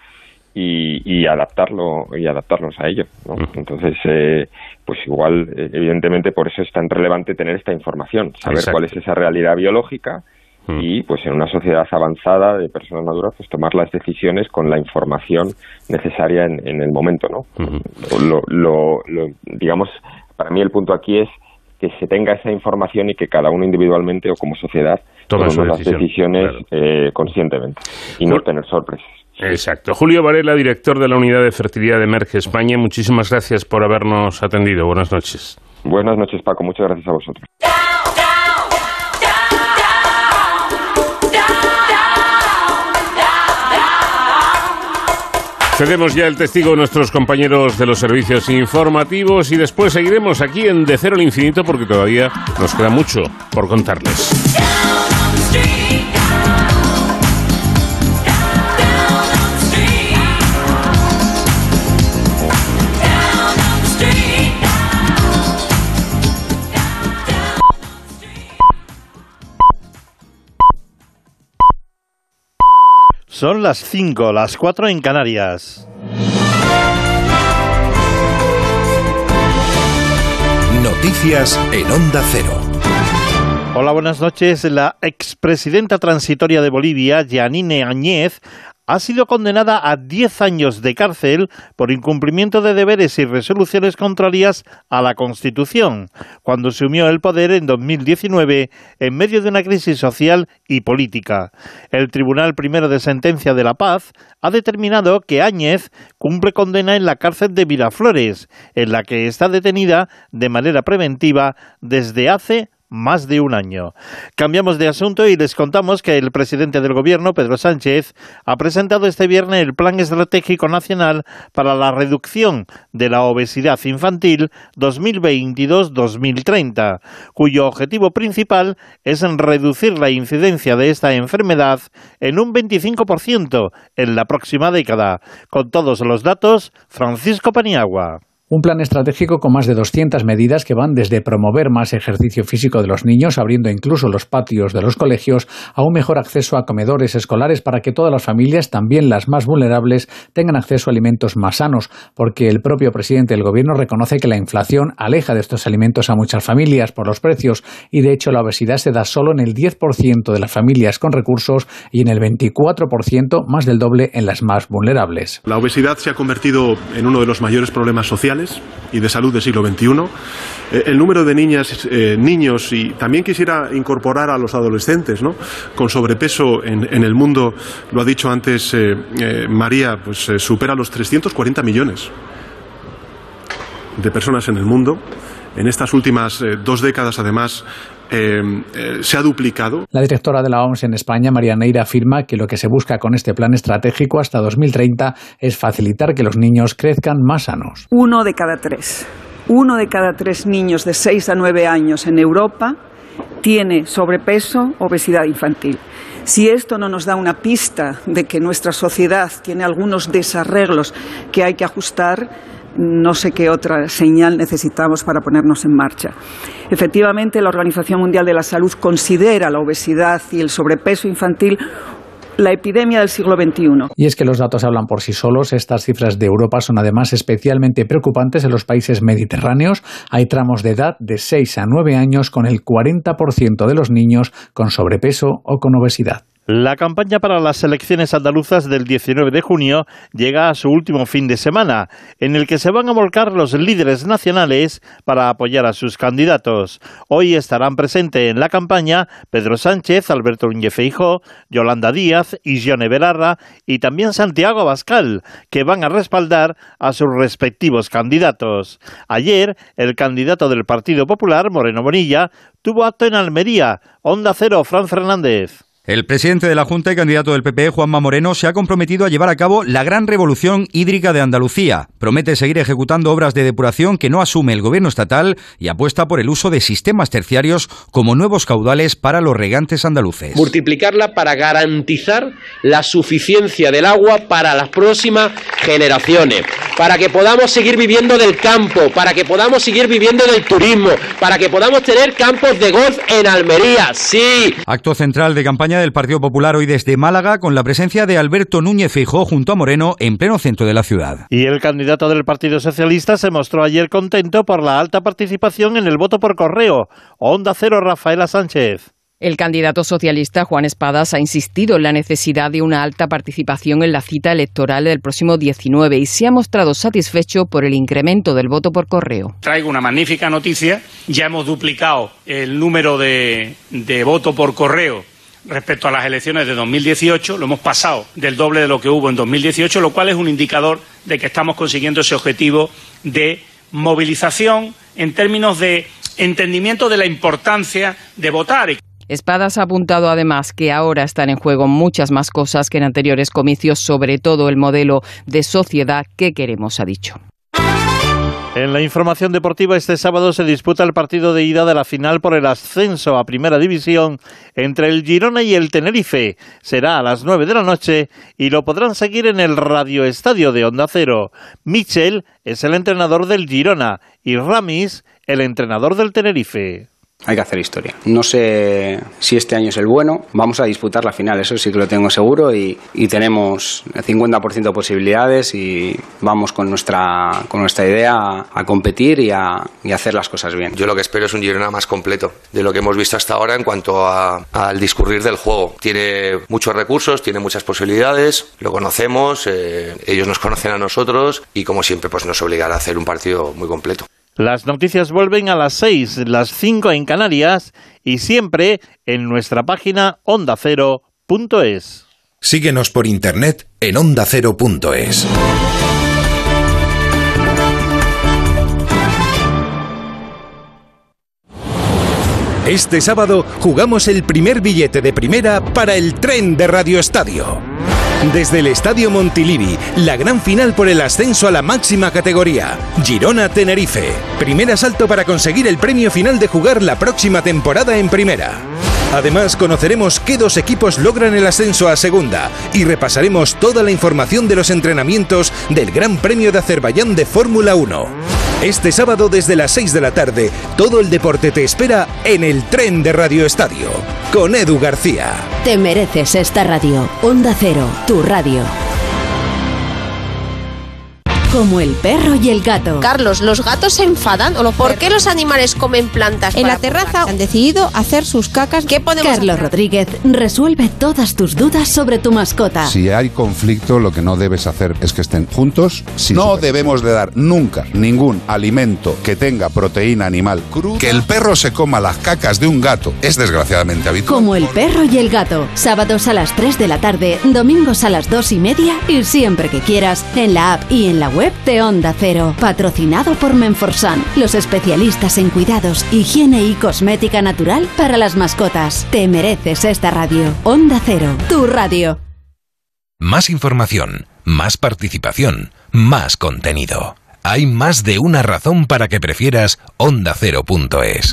y, adaptarlo y adaptarnos a ello, ¿no? Entonces, eh, pues igual, evidentemente, por eso es tan relevante tener esta información, saber cuál es esa realidad biológica y pues en una sociedad avanzada de personas maduras pues tomar las decisiones con la información necesaria en, el momento no lo, digamos para mí el punto aquí es que se tenga esa información y que cada uno individualmente o como sociedad tomemos las decisiones eh, conscientemente y no tener sorpresas Exacto. Julio Varela, director de la Unidad de Fertilidad de Merck España, muchísimas gracias por habernos atendido. Buenas noches. Buenas noches, Paco. Muchas gracias a vosotros. Cedemos ya el testigo a nuestros compañeros de los servicios informativos y después seguiremos aquí en De Cero al Infinito porque todavía nos queda mucho por contarles. Son las 5, las 4 en Canarias. Noticias en Onda Cero. Hola, buenas noches. La expresidenta transitoria de Bolivia, Janine Añez, ha sido condenada a 10 años de cárcel por incumplimiento de deberes y resoluciones contrarias a la Constitución, cuando se unió el poder en 2019 en medio de una crisis social y política. El Tribunal Primero de Sentencia de La Paz ha determinado que Áñez cumple condena en la cárcel de Miraflores, en la que está detenida de manera preventiva desde hace más de un año. Cambiamos de asunto y les contamos que el presidente del Gobierno, Pedro Sánchez, ha presentado este viernes el Plan Estratégico Nacional para la Reducción de la Obesidad Infantil 2022-2030, cuyo objetivo principal es reducir la incidencia de esta enfermedad en un 25% en la próxima década. Con todos los datos, Francisco Paniagua. Un plan estratégico con más de 200 medidas que van desde promover más ejercicio físico de los niños, abriendo incluso los patios de los colegios, a un mejor acceso a comedores escolares para que todas las familias, también las más vulnerables, tengan acceso a alimentos más sanos, porque el propio presidente del Gobierno reconoce que la inflación aleja de estos alimentos a muchas familias por los precios y de hecho la obesidad se da solo en el 10% de las familias con recursos y en el 24%, más del doble, en las más vulnerables. La obesidad se ha convertido en uno de los mayores problemas sociales y de salud del siglo XXI. Eh, el número de niñas, eh, niños y también quisiera incorporar a los adolescentes ¿no? con sobrepeso en, el mundo, lo ha dicho antes eh, María, pues supera los 340 millones de personas en el mundo. En estas últimas dos décadas, además, se ha duplicado. La directora de la OMS en España, María Neira, afirma que lo que se busca con este plan estratégico hasta 2030 es facilitar que los niños crezcan más sanos. Uno de cada tres. Uno de cada tres niños de 6 a 9 años en Europa tiene sobrepeso, obesidad infantil. Si esto no nos da una pista de que nuestra sociedad tiene algunos desarreglos que hay que ajustar, no sé qué otra señal necesitamos para ponernos en marcha. Efectivamente, la Organización Mundial de la Salud considera la obesidad y el sobrepeso infantil la epidemia del siglo XXI. Y es que los datos hablan por sí solos. Estas cifras de Europa son además especialmente preocupantes en los países mediterráneos. Hay tramos de edad de 6 a 9 años con el 40% de los niños con sobrepeso o con obesidad. La campaña para las elecciones andaluzas del 19 de junio llega a su último fin de semana, en el que se van a volcar los líderes nacionales para apoyar a sus candidatos. Hoy estarán presentes en la campaña Pedro Sánchez, Alberto Núñez Feijó, Yolanda Díaz y Gione Belarra y también Santiago Abascal, que van a respaldar a sus respectivos candidatos. Ayer, el candidato del Partido Popular, Moreno Bonilla, tuvo acto en Almería. Onda Cero, Fran Fernández. El presidente de la Junta y candidato del PP, Juanma Moreno, se ha comprometido a llevar a cabo la gran revolución hídrica de Andalucía. Promete seguir ejecutando obras de depuración que no asume el gobierno estatal y apuesta por el uso de sistemas terciarios como nuevos caudales para los regantes andaluces. Multiplicarla para garantizar la suficiencia del agua para las próximas generaciones, para que podamos seguir viviendo del campo, para que podamos seguir viviendo del turismo, para que podamos tener campos de golf en Almería. Sí. Acto central de campaña del Partido Popular hoy desde Málaga con la presencia de Alberto Núñez Feijó junto a Moreno en pleno centro de la ciudad. Y el candidato del Partido Socialista se mostró ayer contento por la alta participación en el voto por correo. Onda Cero Rafaela Sánchez. El candidato socialista Juan Espadas ha insistido en la necesidad de una alta participación en la cita electoral del próximo 19 y se ha mostrado satisfecho por el incremento del voto por correo. Traigo una magnífica noticia. Ya hemos duplicado el número de, de voto por correo respecto a las elecciones de 2018, lo hemos pasado del doble de lo que hubo en 2018, lo cual es un indicador de que estamos consiguiendo ese objetivo de movilización en términos de entendimiento de la importancia de votar. Espadas ha apuntado además que ahora están en juego muchas más cosas que en anteriores comicios, sobre todo el modelo de sociedad que queremos, ha dicho. En la información deportiva, este sábado se disputa el partido de ida de la final por el ascenso a Primera División entre el Girona y el Tenerife. Será a las 9 de la noche y lo podrán seguir en el Radio Estadio de Onda Cero. Michel es el entrenador del Girona y Ramis el entrenador del Tenerife hay que hacer historia. No sé si este año es el bueno, vamos a disputar la final, eso sí que lo tengo seguro y, tenemos 50% de posibilidades y vamos con nuestra, con nuestra idea a, competir y a, hacer las cosas bien. Yo lo que espero es un Girona más completo de lo que hemos visto hasta ahora en cuanto al discurrir del juego. Tiene muchos recursos, tiene muchas posibilidades, lo conocemos, eh, ellos nos conocen a nosotros y como siempre pues nos obligará a hacer un partido muy completo. Las noticias vuelven a las 6, las 5 en Canarias y siempre en nuestra página ondacero.es. Síguenos por internet en ondacero.es. Este sábado jugamos el primer billete de primera para el tren de Radio Estadio. Desde el Estadio Montilivi, la gran final por el ascenso a la máxima categoría. Girona-Tenerife. Primer asalto para conseguir el premio final de jugar la próxima temporada en primera. Además, conoceremos qué dos equipos logran el ascenso a segunda y repasaremos toda la información de los entrenamientos del Gran Premio de Azerbaiyán de Fórmula 1. Este sábado desde las 6 de la tarde, todo el deporte te espera en el tren de Radio Estadio, con Edu García. Te mereces esta radio. Onda Cero, tu radio. Como el perro y el gato. Carlos, ¿los gatos se enfadan? ¿O ¿Por qué los animales comen plantas? En la terraza han decidido hacer sus cacas. ¿Qué podemos Carlos Rodríguez resuelve todas tus dudas sobre tu mascota. Si hay conflicto, lo que no debes hacer es que estén juntos. no debemos de dar nunca ningún alimento que tenga proteína animal cruda. Que el perro se coma las cacas de un gato es desgraciadamente habitual. Como el perro y el gato. Sábados a las 3 de la tarde, domingos a las 2 y media y siempre que quieras en la app y en la web web de Onda Cero, patrocinado por Menforsan, los especialistas en cuidados, higiene y cosmética natural para las mascotas. Te mereces esta radio. Onda Cero, tu radio. Más información, más participación, más contenido. Hay más de una razón para que prefieras ondacero.es.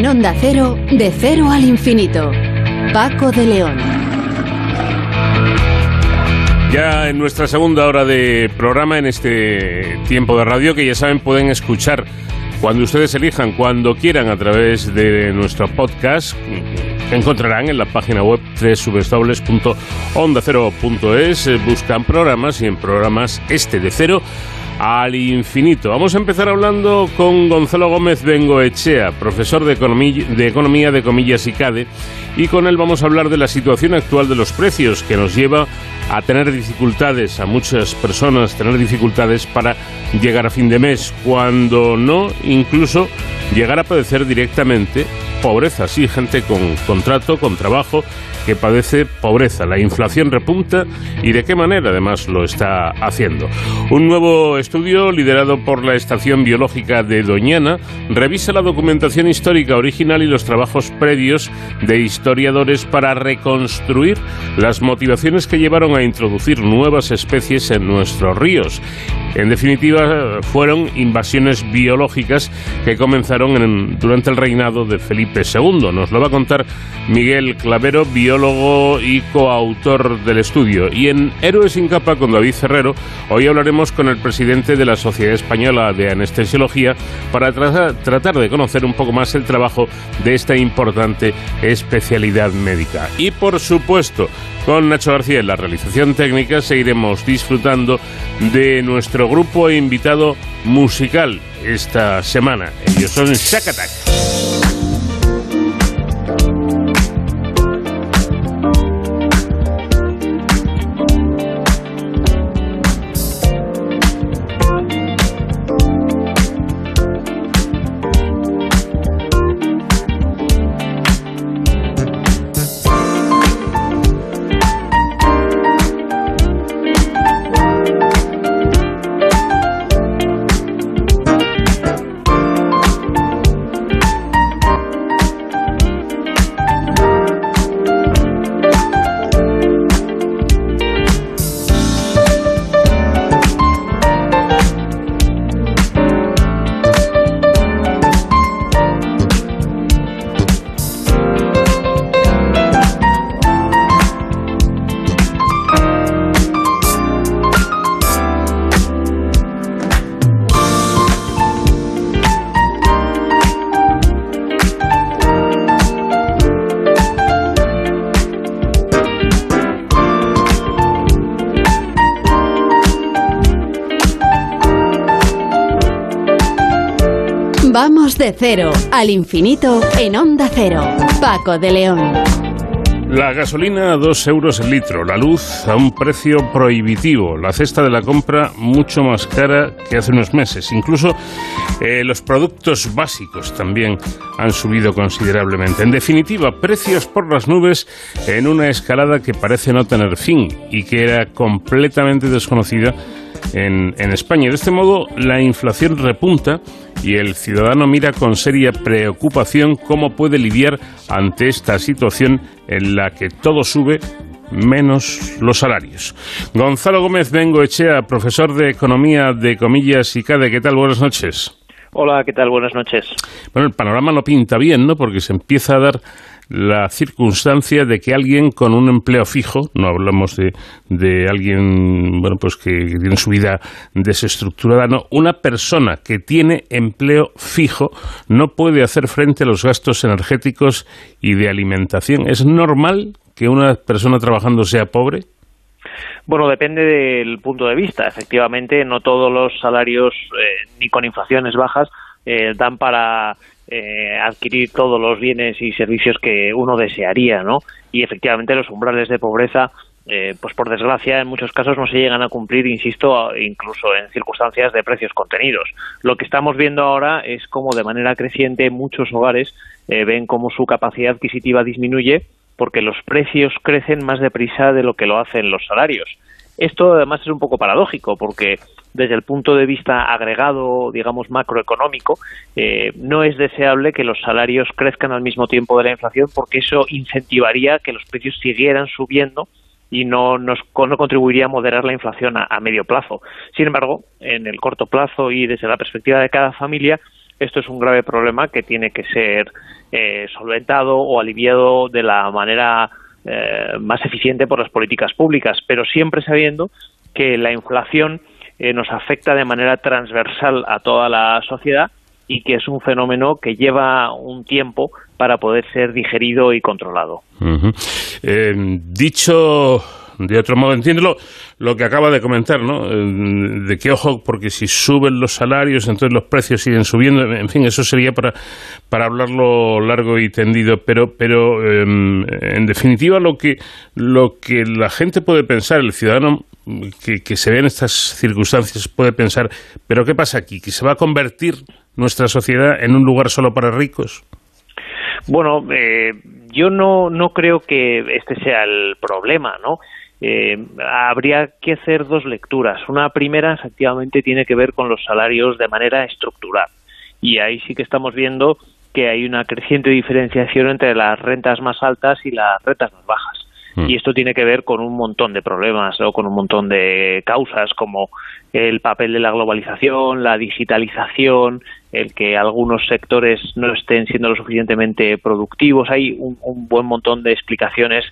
En Onda Cero, de cero al infinito. Paco de León. Ya en nuestra segunda hora de programa, en este tiempo de radio, que ya saben, pueden escuchar cuando ustedes elijan, cuando quieran, a través de nuestro podcast, que encontrarán en la página web www.ondacero.es. Buscan programas y en programas este de cero al infinito. Vamos a empezar hablando con Gonzalo Gómez Bengoechea, profesor de Economía de, Comillas y CADE, y con él vamos a hablar de la situación actual de los precios que nos lleva a tener dificultades, a muchas personas tener dificultades para llegar a fin de mes, cuando no incluso llegar a padecer directamente pobreza, sí, gente con contrato, con trabajo, que padece pobreza. La inflación repunta y de qué manera además lo está haciendo. Un nuevo estudio liderado por la Estación Biológica de Doñana revisa la documentación histórica original y los trabajos previos de historiadores para reconstruir las motivaciones que llevaron a introducir nuevas especies en nuestros ríos. En definitiva, fueron invasiones biológicas que comenzaron durante el reinado de Felipe II. Nos lo va a contar Miguel Clavero, biólogo y coautor del estudio. Y en Héroes sin capa con David Ferrero, hoy hablaremos con el presidente de la Sociedad Española de Anestesiología para tratar de conocer un poco más el trabajo de esta importante especialidad médica. Y por supuesto, con Nacho García en la realización técnica seguiremos disfrutando de nuestro grupo invitado musical esta semana. Ellos son Shack de cero al infinito en Onda Cero. Paco de León. La gasolina a 2 euros el litro, la luz a un precio prohibitivo, la cesta de la compra mucho más cara que hace unos meses. Incluso eh, los productos básicos también han subido considerablemente. En definitiva, precios por las nubes en una escalada que parece no tener fin y que era completamente desconocida en, en España. De este modo, la inflación repunta y el ciudadano mira con seria preocupación cómo puede lidiar ante esta situación en la que todo sube menos los salarios. Gonzalo Gómez Bengo Echea, profesor de Economía de Comillas y CADE, ¿qué tal? Buenas noches. Hola, ¿qué tal? Buenas noches. Bueno, el panorama no pinta bien, ¿no? Porque se empieza a dar la circunstancia de que alguien con un empleo fijo, no hablamos de, de alguien bueno pues que, tiene su vida desestructurada, no, una persona que tiene empleo fijo no puede hacer frente a los gastos energéticos y de alimentación. ¿Es normal que una persona trabajando sea pobre? Bueno, depende del punto de vista. Efectivamente, no todos los salarios, eh, ni con inflaciones bajas, eh, dan para eh, adquirir todos los bienes y servicios que uno desearía, ¿no? Y efectivamente los umbrales de pobreza, eh, pues por desgracia en muchos casos no se llegan a cumplir, insisto, incluso en circunstancias de precios contenidos. Lo que estamos viendo ahora es cómo de manera creciente muchos hogares eh, ven cómo su capacidad adquisitiva disminuye porque los precios crecen más deprisa de lo que lo hacen los salarios. Esto además es un poco paradójico porque desde el punto de vista agregado, digamos, macroeconómico, eh, no es deseable que los salarios crezcan al mismo tiempo de la inflación porque eso incentivaría que los precios siguieran subiendo y no, nos, no contribuiría a moderar la inflación a, medio plazo. Sin embargo, en el corto plazo y desde la perspectiva de cada familia, esto es un grave problema que tiene que ser eh, solventado o aliviado de la manera eh, más eficiente por las políticas públicas, pero siempre sabiendo que la inflación eh, nos afecta de manera transversal a toda la sociedad y que es un fenómeno que lleva un tiempo para poder ser digerido y controlado. Eh, dicho de otro modo. Entiendo lo, que acaba de comentar, ¿no? Eh, de que ojo, porque si suben los salarios, entonces los precios siguen subiendo. En fin, eso sería para, para hablarlo largo y tendido. Pero, pero em, en definitiva, lo que, lo que la gente puede pensar, el ciudadano que, que se ve en estas circunstancias puede pensar, pero ¿qué pasa aquí? ¿Que se va a convertir nuestra sociedad en un lugar solo para ricos? Bueno, eh, yo no, no creo que este sea el problema, ¿no? Eh, habría que hacer dos lecturas. Una primera, efectivamente, tiene que ver con los salarios de manera estructural. Y ahí sí que estamos viendo que hay una creciente diferenciación entre las rentas más altas y las rentas más bajas. Mm. Y esto tiene que ver con un montón de problemas o con un montón de causas como el papel de la globalización, la digitalización, el que algunos sectores no estén siendo lo suficientemente productivos. Hay un, buen montón de explicaciones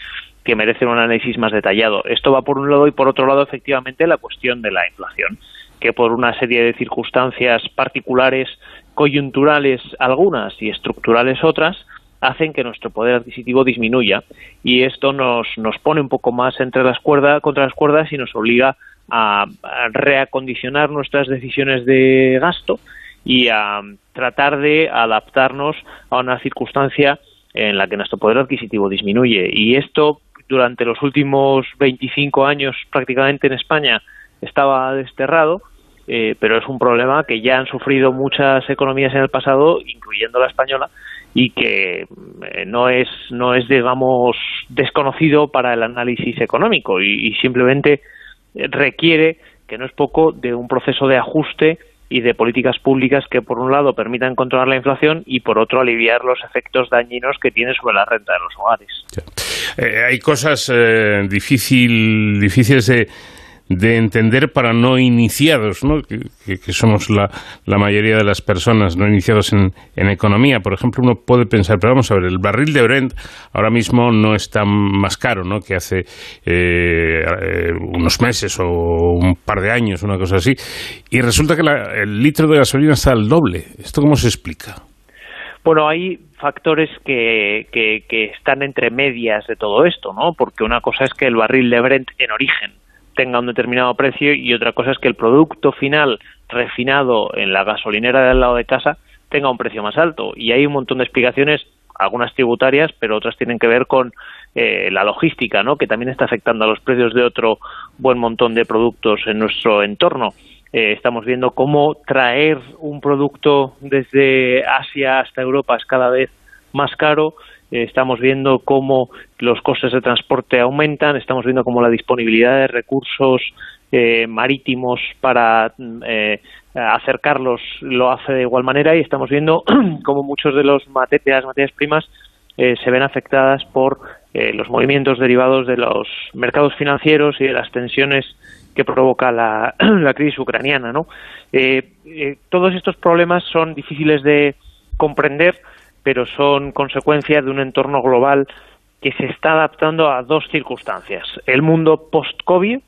que merecen un análisis más detallado. Esto va por un lado y por otro lado, efectivamente, la cuestión de la inflación, que por una serie de circunstancias particulares, coyunturales algunas y estructurales otras, hacen que nuestro poder adquisitivo disminuya y esto nos, nos pone un poco más entre las cuerdas, contra las cuerdas y nos obliga a, reacondicionar nuestras decisiones de gasto y a tratar de adaptarnos a una circunstancia en la que nuestro poder adquisitivo disminuye. Y esto durante los últimos 25 años prácticamente en España estaba desterrado, eh, pero es un problema que ya han sufrido muchas economías en el pasado, incluyendo la española, y que eh, no es no es digamos desconocido para el análisis económico y, simplemente requiere que no es poco de un proceso de ajuste y de políticas públicas que por un lado permitan controlar la inflación y por otro aliviar los efectos dañinos que tiene sobre la renta de los hogares. Eh, hay cosas eh, difícil, difíciles de de entender para no iniciados, ¿no? Que, somos la, la, mayoría de las personas no iniciados en, en, economía. Por ejemplo, uno puede pensar, pero vamos a ver, el barril de Brent ahora mismo no está más caro ¿no? que hace eh, unos meses o un par de años, una cosa así, y resulta que el litro de gasolina está al doble. ¿Esto cómo se explica? Bueno, hay factores que, que, que están entre medias de todo esto, ¿no? Porque una cosa es que el barril de Brent en origen tenga un determinado precio y otra cosa es que el producto final refinado en la gasolinera del lado de casa tenga un precio más alto. Y hay un montón de explicaciones, algunas tributarias, pero otras tienen que ver con eh, la logística, ¿no? que también está afectando a los precios de otro buen montón de productos en nuestro entorno. Eh, estamos viendo cómo traer un producto desde Asia hasta Europa es cada vez más caro eh, estamos viendo cómo los costes de transporte aumentan, estamos viendo cómo la disponibilidad de recursos eh, marítimos para eh, acercarlos lo hace de igual manera y estamos viendo cómo muchos de, los de las materias primas se ven afectadas por los movimientos derivados de los mercados financieros y de las tensiones que provoca la, la crisis ucraniana. ¿no? todos estos problemas son difíciles de comprender pero son consecuencia de un entorno global que se está adaptando a dos circunstancias. El mundo post-COVID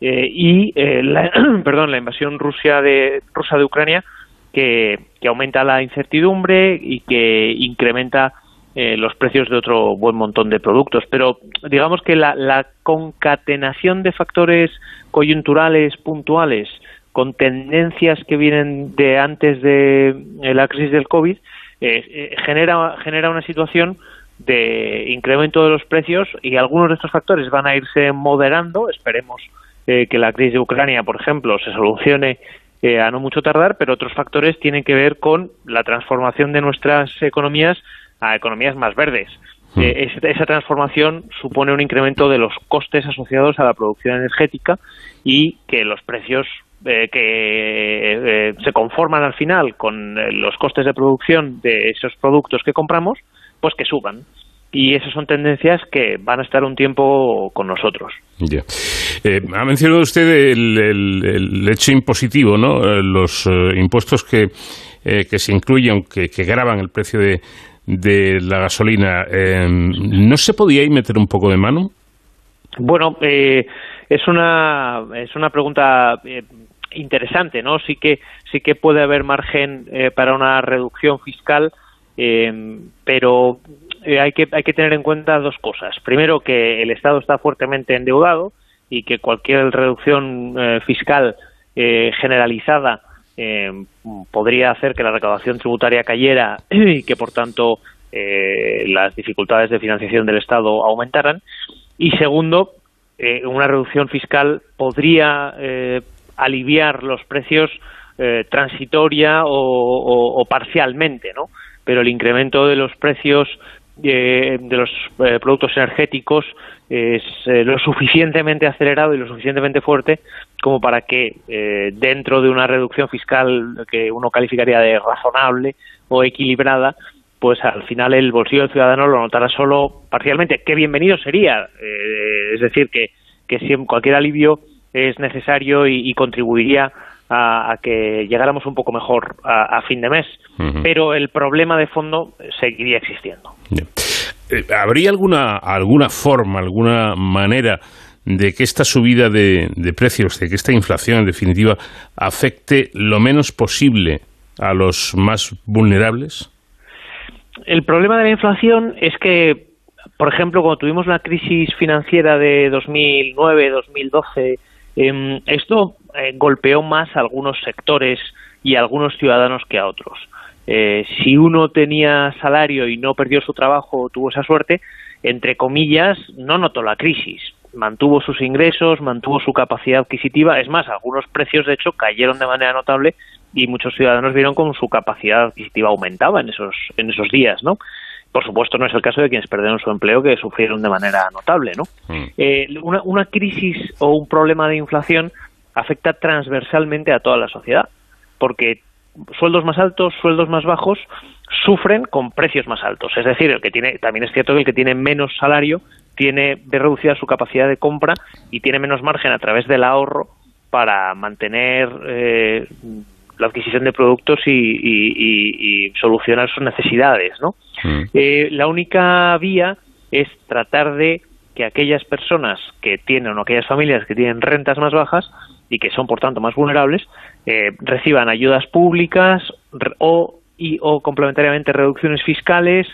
eh, y eh, la, perdón, la invasión Rusia de, rusa de Ucrania, que, aumenta la incertidumbre y que incrementa eh, los precios de otro buen montón de productos. Pero digamos que la, la concatenación de factores coyunturales puntuales con tendencias que vienen de antes de la crisis del COVID eh, eh, genera, genera una situación de incremento de los precios y algunos de estos factores van a irse moderando. Esperemos eh, que la crisis de Ucrania, por ejemplo, se solucione a no mucho tardar, pero otros factores tienen que ver con la transformación de nuestras economías a economías más verdes. Hmm. esa transformación supone un incremento de los costes asociados a la producción energética y que los precios eh, que eh, se conforman al final con eh, los costes de producción de esos productos que compramos, pues que suban. Y esas son tendencias que van a estar un tiempo con nosotros. ha mencionado usted el, hecho impositivo, ¿no? los impuestos que, que se incluyen, que, que graban el precio de, de la gasolina. ¿No se podía ahí meter un poco de mano? Bueno, es una es una pregunta interesante, ¿no? Sí que sí que puede haber margen eh, para una reducción fiscal, eh, pero eh, hay, que, hay que tener en cuenta dos cosas. Primero, que el Estado está fuertemente endeudado y que cualquier reducción eh, fiscal eh, generalizada podría hacer que la recaudación tributaria cayera y que, por tanto, las dificultades de financiación del Estado aumentaran. Y segundo, una reducción fiscal podría aliviar los precios transitoria o, o, parcialmente, ¿no? Pero el incremento de los precios de los eh, productos energéticos es eh, lo suficientemente acelerado y lo suficientemente fuerte como para que eh, dentro de una reducción fiscal que uno calificaría de razonable o equilibrada, pues al final el bolsillo del ciudadano lo notará solo parcialmente. Qué bienvenido sería, es decir, que, que si cualquier alivio es necesario y contribuiría a, que llegáramos un poco mejor a, fin de mes. Pero el problema de fondo seguiría existiendo. Eh, ¿Habría alguna, alguna forma, alguna manera de que esta subida de, de precios, de que esta inflación en definitiva afecte lo menos posible a los más vulnerables? El problema de la inflación es que, por ejemplo, cuando tuvimos la crisis financiera de 2009, 2012, eh, esto eh, golpeó más a algunos sectores y a algunos ciudadanos que a otros. Eh, si uno tenía salario y no perdió su trabajo, tuvo esa suerte, entre comillas, no notó la crisis. Mantuvo sus ingresos, mantuvo su capacidad adquisitiva. Es más, algunos precios, de hecho, cayeron de manera notable y muchos ciudadanos vieron cómo su capacidad adquisitiva aumentaba en esos, en esos días, ¿no? Por supuesto, no es el caso de quienes perdieron su empleo, que sufrieron de manera notable, ¿no? Mm. Eh, una, una crisis o un problema de inflación afecta transversalmente a toda la sociedad, porque sueldos más altos, sueldos más bajos sufren con precios más altos. Es decir, el que tiene, también es cierto que el que tiene menos salario tiene de reducida su capacidad de compra y tiene menos margen a través del ahorro para mantener eh, la adquisición de productos y, solucionar sus necesidades, ¿no? Mm. Eh, la única vía es tratar de que aquellas personas que tienen o aquellas familias que tienen rentas más bajas y que son por tanto más vulnerables eh, reciban ayudas públicas o y o complementariamente reducciones fiscales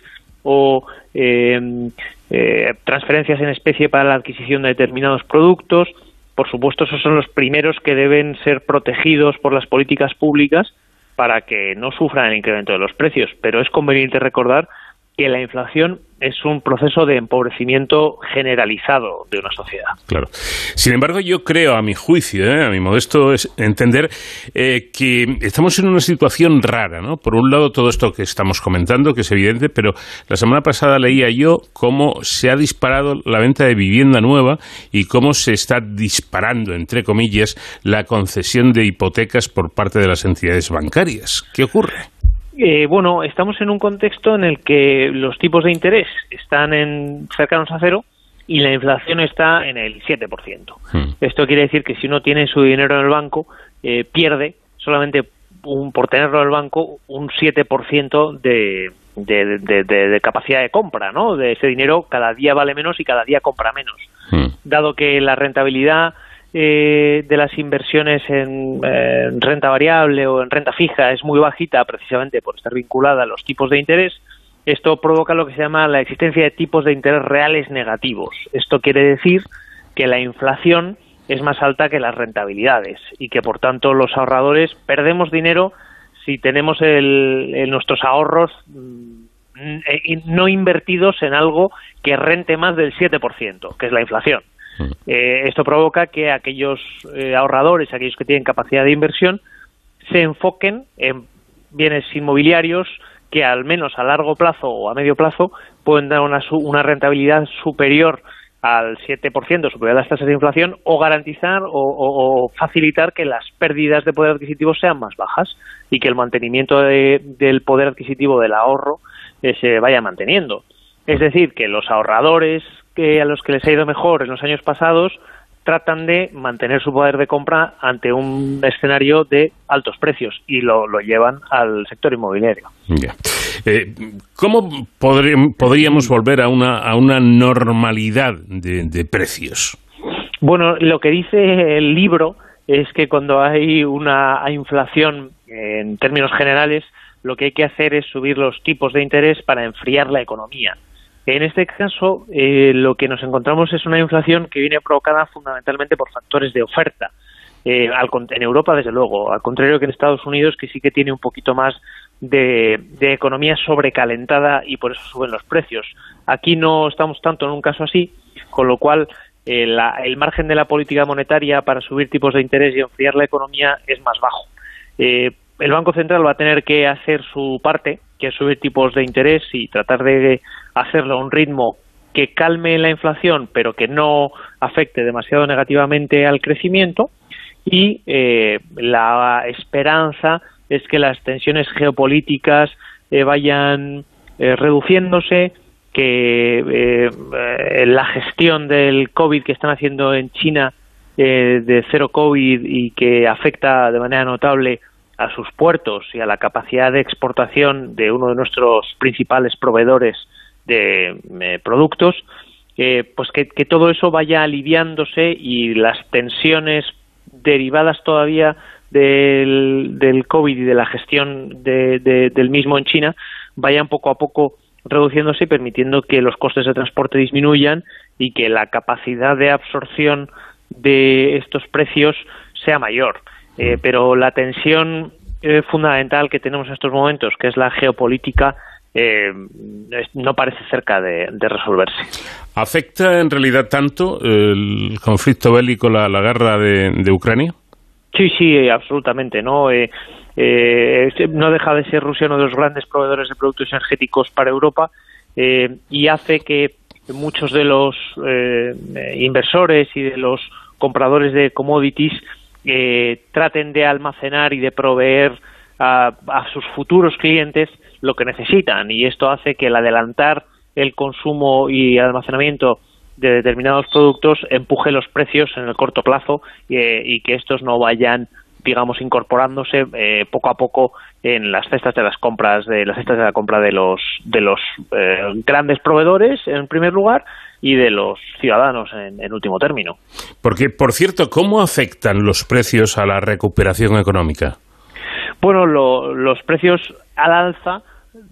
o eh, eh, transferencias en especie para la adquisición de determinados productos. Por supuesto, esos son los primeros que deben ser protegidos por las políticas públicas para que no sufran el incremento de los precios. Pero es conveniente recordar que la inflación es un proceso de empobrecimiento generalizado de una sociedad. Claro. Sin embargo, yo creo, a mi juicio, ¿eh? a mi modesto es entender eh, que estamos en una situación rara, ¿no? Por un lado, todo esto que estamos comentando, que es evidente, pero la semana pasada leía yo cómo se ha disparado la venta de vivienda nueva y cómo se está disparando, entre comillas, la concesión de hipotecas por parte de las entidades bancarias. ¿Qué ocurre? Eh, bueno, estamos en un contexto en el que los tipos de interés están en cercanos a cero y la inflación está en el 7%. Hmm. Esto quiere decir que si uno tiene su dinero en el banco, eh, pierde solamente un, por tenerlo en el banco un 7% de, de, de, de, capacidad de compra, ¿no? De ese dinero cada día vale menos y cada día compra menos. Hmm. Dado que la rentabilidad eh, de las inversiones en, renta variable o en renta fija es muy bajita precisamente por estar vinculada a los tipos de interés, esto provoca lo que se llama la existencia de tipos de interés reales negativos. Esto quiere decir que la inflación es más alta que las rentabilidades y que por tanto los ahorradores perdemos dinero si tenemos el, nuestros ahorros mm, no invertidos en algo que rente más del 7%, que es la inflación. Eh, esto provoca que aquellos eh, ahorradores, aquellos que tienen capacidad de inversión, se enfoquen en bienes inmobiliarios que al menos a largo plazo o a medio plazo pueden dar una, una rentabilidad superior al 7%, superior a las tasas de inflación, o garantizar o, facilitar que las pérdidas de poder adquisitivo sean más bajas y que el mantenimiento del poder adquisitivo del ahorro eh, se vaya manteniendo. Es decir, que los ahorradores que a los que les ha ido mejor en los años pasados tratan de mantener su poder de compra ante un escenario de altos precios y lo, llevan al sector inmobiliario. Eh, ¿Cómo podríamos volver a una, a una normalidad de, precios? Bueno, lo que dice el libro es que cuando hay una inflación en términos generales, lo que hay que hacer es subir los tipos de interés para enfriar la economía En este caso, eh, lo que nos encontramos es una inflación que viene provocada fundamentalmente por factores de oferta. Eh, en Europa, desde luego, al contrario que en Estados Unidos, que sí que tiene un poquito más de, economía sobrecalentada y por eso suben los precios. Aquí no estamos tanto en un caso así, con lo cual eh, el margen de la política monetaria para subir tipos de interés y enfriar la economía es más bajo. el Banco Central va a tener que hacer su parte, que es subir tipos de interés y tratar de hacerlo a un ritmo que calme la inflación, pero que no afecte demasiado negativamente al crecimiento. Y eh, la esperanza es que las tensiones geopolíticas eh, vayan eh, reduciéndose, que la gestión del COVID que están haciendo en China de cero COVID y que afecta de manera notable a sus puertos y a la capacidad de exportación de uno de nuestros principales proveedores de eh, productos, eh, pues que, todo eso vaya aliviándose y las tensiones derivadas todavía del, del COVID y de la gestión del mismo en China vayan poco a poco reduciéndose y permitiendo que los costes de transporte disminuyan y que la capacidad de absorción de estos precios sea mayor. Eh, pero la tensión fundamental que tenemos en estos momentos, que es la geopolítica, eh, no parece cerca de, resolverse. ¿Afecta en realidad tanto el conflicto bélico, la, la guerra de, Ucrania? Sí, sí, absolutamente. No, eh, eh, no deja de ser Rusia uno de los grandes proveedores de productos energéticos para Europa y hace que muchos de los inversores y de los compradores de commodities traten de almacenar y de proveer a, sus futuros clientes lo que necesitan y esto hace que el adelantar el consumo y almacenamiento de determinados productos empuje los precios en el corto plazo eh, y que estos no vayan digamos incorporándose eh, poco a poco en las cestas de las compras de las cestas de la compra de los de los eh, grandes proveedores en primer lugar y de los ciudadanos en, en, último término. Porque por cierto, ¿cómo afectan los precios a la recuperación económica? Bueno, los precios al alza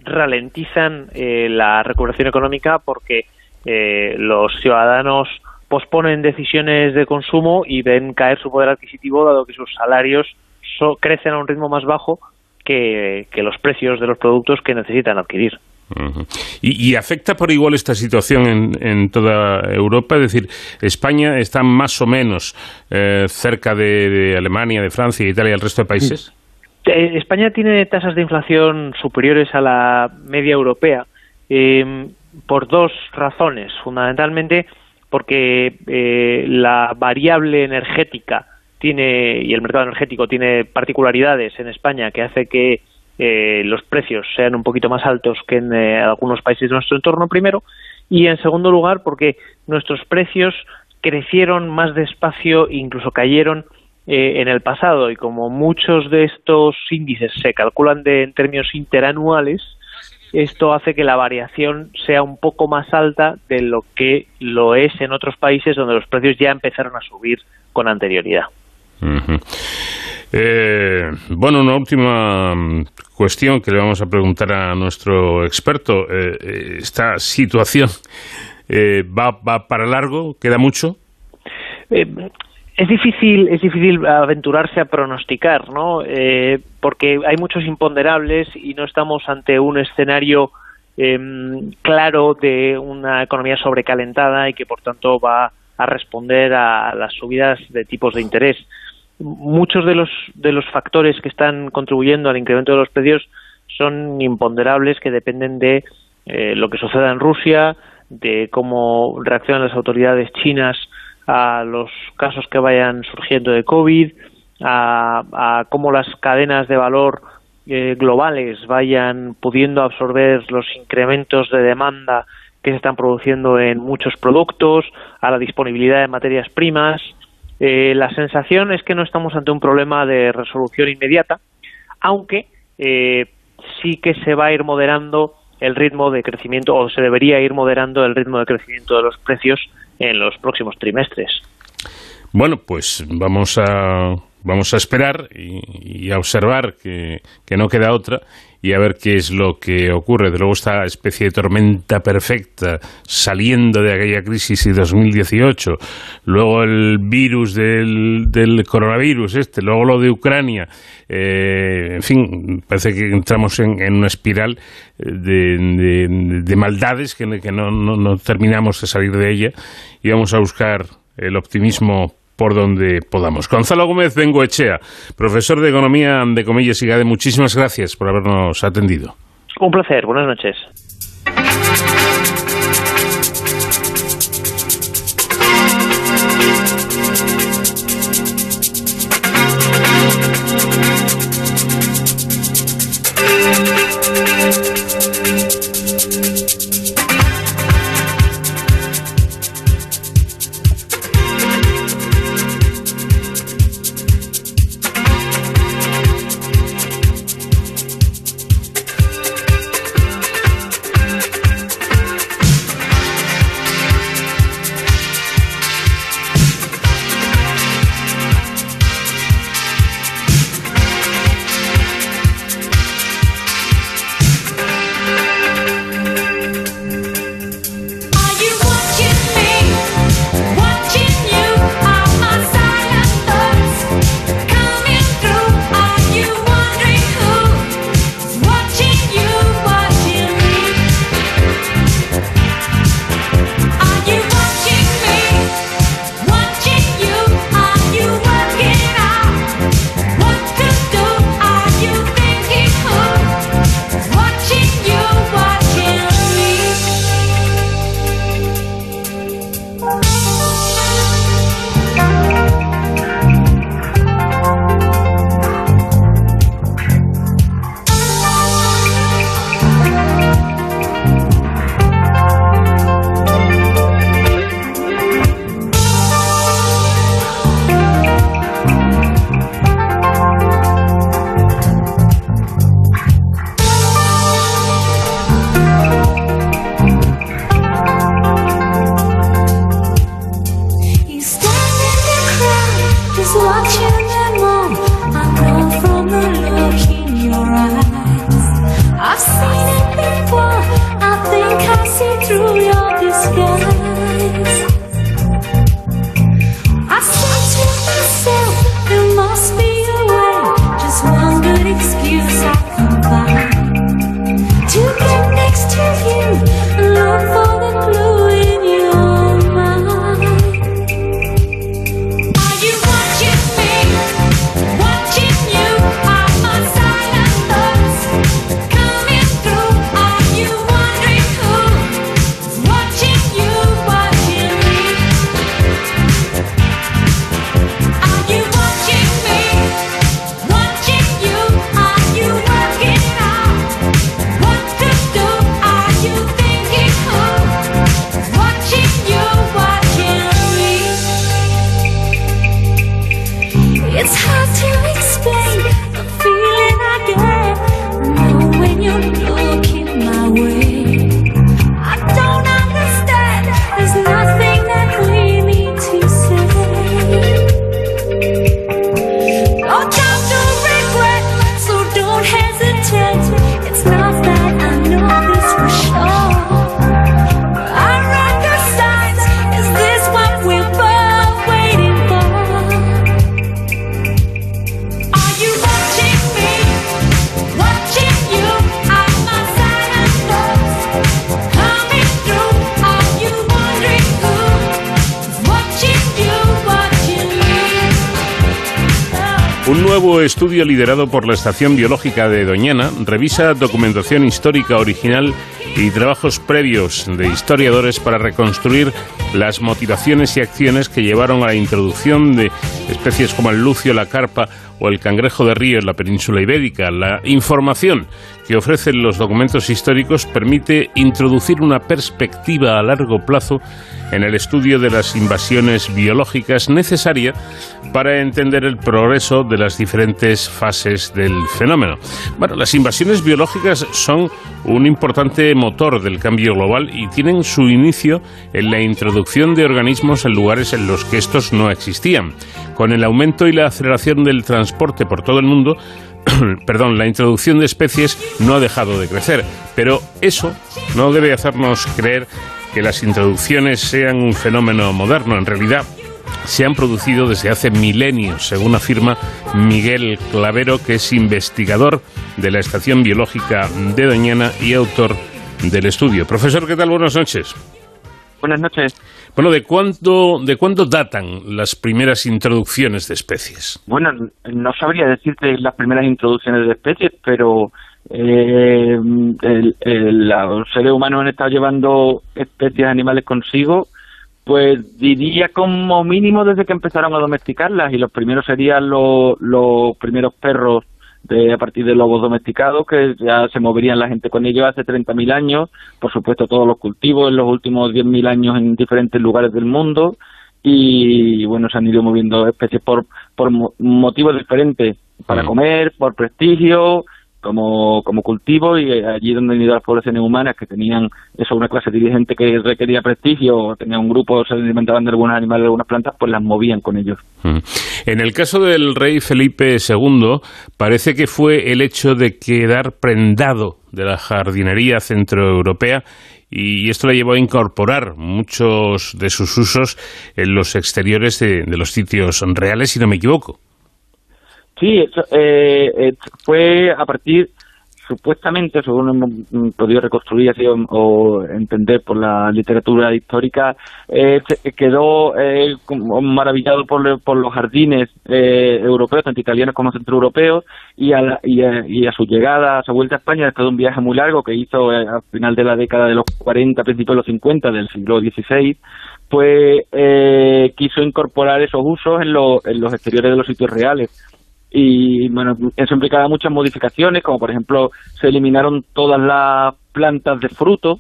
ralentizan eh, la recuperación económica porque eh, los ciudadanos posponen decisiones de consumo y ven caer su poder adquisitivo dado que sus salarios crecen a un ritmo más bajo que, los precios de los productos que necesitan adquirir. ¿Y, afecta por igual esta situación en, en, toda Europa? Es decir, España está más o menos eh, cerca de, de, Alemania, de Francia, Italia y el resto de países. Eh, España tiene tasas de inflación superiores a la media europea em, por dos razones. Fundamentalmente porque eh, la variable energética tiene y el mercado energético tiene particularidades en España que hace que eh, los precios sean un poquito más altos que en algunos países de nuestro entorno primero y en segundo lugar porque nuestros precios crecieron más despacio e incluso cayeron eh, en el pasado y como muchos de estos índices se calculan de, en términos interanuales, esto hace que la variación sea un poco más alta de lo que lo es en otros países donde los precios ya empezaron a subir con anterioridad. Eh, bueno, una última mm, cuestión que le vamos a preguntar a nuestro experto. Eh, ¿Esta situación va, va para largo? ¿Queda mucho? Es difícil, es difícil aventurarse a pronosticar, ¿no? Eh, porque hay muchos imponderables y no estamos ante un escenario em, claro de una economía sobrecalentada y que por tanto va a responder a las subidas de tipos de interés. Muchos de los, de los factores que están contribuyendo al incremento de los precios son imponderables que dependen de eh, lo que suceda en Rusia, de cómo reaccionan las autoridades chinas a los casos que vayan surgiendo de COVID, a, cómo las cadenas de valor eh, globales vayan pudiendo absorber los incrementos de demanda que se están produciendo en muchos productos, a la disponibilidad de materias primas. Eh, la sensación es que no estamos ante un problema de resolución inmediata, aunque eh, sí que se va a ir moderando el ritmo de crecimiento o se debería ir moderando el ritmo de crecimiento de los precios en los próximos trimestres. Bueno, pues vamos a vamos a esperar y, a observar que, que, no queda otra y a ver qué es lo que ocurre. De luego esta especie de tormenta perfecta saliendo de aquella crisis de 2018, luego el virus del, coronavirus este, luego lo de Ucrania, eh, en fin, parece que entramos en, una espiral de, de, maldades que, que no, no, no terminamos de salir de ella y vamos a buscar el optimismo por donde podamos. Gonzalo Gómez Bengoechea, profesor de Economía de Comillas y GADE, muchísimas gracias por habernos atendido. Un placer, buenas noches. Estudio liderado por la Estación Biológica de Doñana revisa documentación histórica original y trabajos previos de historiadores para reconstruir las motivaciones y acciones que llevaron a la introducción de especies como el lucio, la carpa o el cangrejo de río en la península ibérica. La información que ofrecen los documentos históricos permite introducir una perspectiva a largo plazo en el estudio de las invasiones biológicas necesaria para entender el progreso de las diferentes fases del fenómeno. Bueno, las invasiones biológicas son un importante motor del cambio global y tienen su inicio en la introducción de organismos en lugares en los que estos no existían. Con el aumento y la aceleración del transporte por todo el mundo, perdón, la introducción de especies no ha dejado de crecer, pero eso no debe hacernos creer que las introducciones sean un fenómeno moderno. En realidad, se han producido desde hace milenios, según afirma Miguel Clavero, que es investigador de la Estación Biológica de Doñana y autor del estudio. Profesor, ¿qué tal? Buenas noches. Buenas noches. Bueno, ¿de cuándo, ¿de cuándo datan las primeras introducciones de especies? Bueno, no sabría decirte las primeras introducciones de especies, pero eh, el, el, los seres humanos han estado llevando especies animales consigo, pues diría como mínimo desde que empezaron a domesticarlas y los primeros serían los, los primeros perros de, a partir de lobos domesticados que ya se moverían la gente con ellos hace 30.000 años, por supuesto todos los cultivos en los últimos 10.000 años en diferentes lugares del mundo y bueno, se han ido moviendo especies por, por motivos diferentes, para comer, por prestigio, como, como cultivo y allí donde han ido las poblaciones humanas que tenían eso una clase dirigente que requería prestigio, tenían un grupo, se alimentaban de algunos animales, de algunas plantas, pues las movían con ellos. Mm. En el caso del rey Felipe II, parece que fue el hecho de quedar prendado de la jardinería centroeuropea y esto le llevó a incorporar muchos de sus usos en los exteriores de, de los sitios reales, si no me equivoco. Sí, eso, eh, eh, fue a partir, supuestamente, según hemos podido reconstruir así, o, entender por la literatura histórica, eh, quedó eh, maravillado por, por, los jardines eh, europeos, tanto italianos como centroeuropeos, y a, la, y, a, y a, su llegada, a su vuelta a España, después de un viaje muy largo que hizo eh, a final de la década de los 40, principios de los 50 del siglo XVI, pues quiso incorporar esos usos en los exteriores de los sitios reales y bueno, eso implicaba muchas modificaciones, como por ejemplo se eliminaron todas las plantas de fruto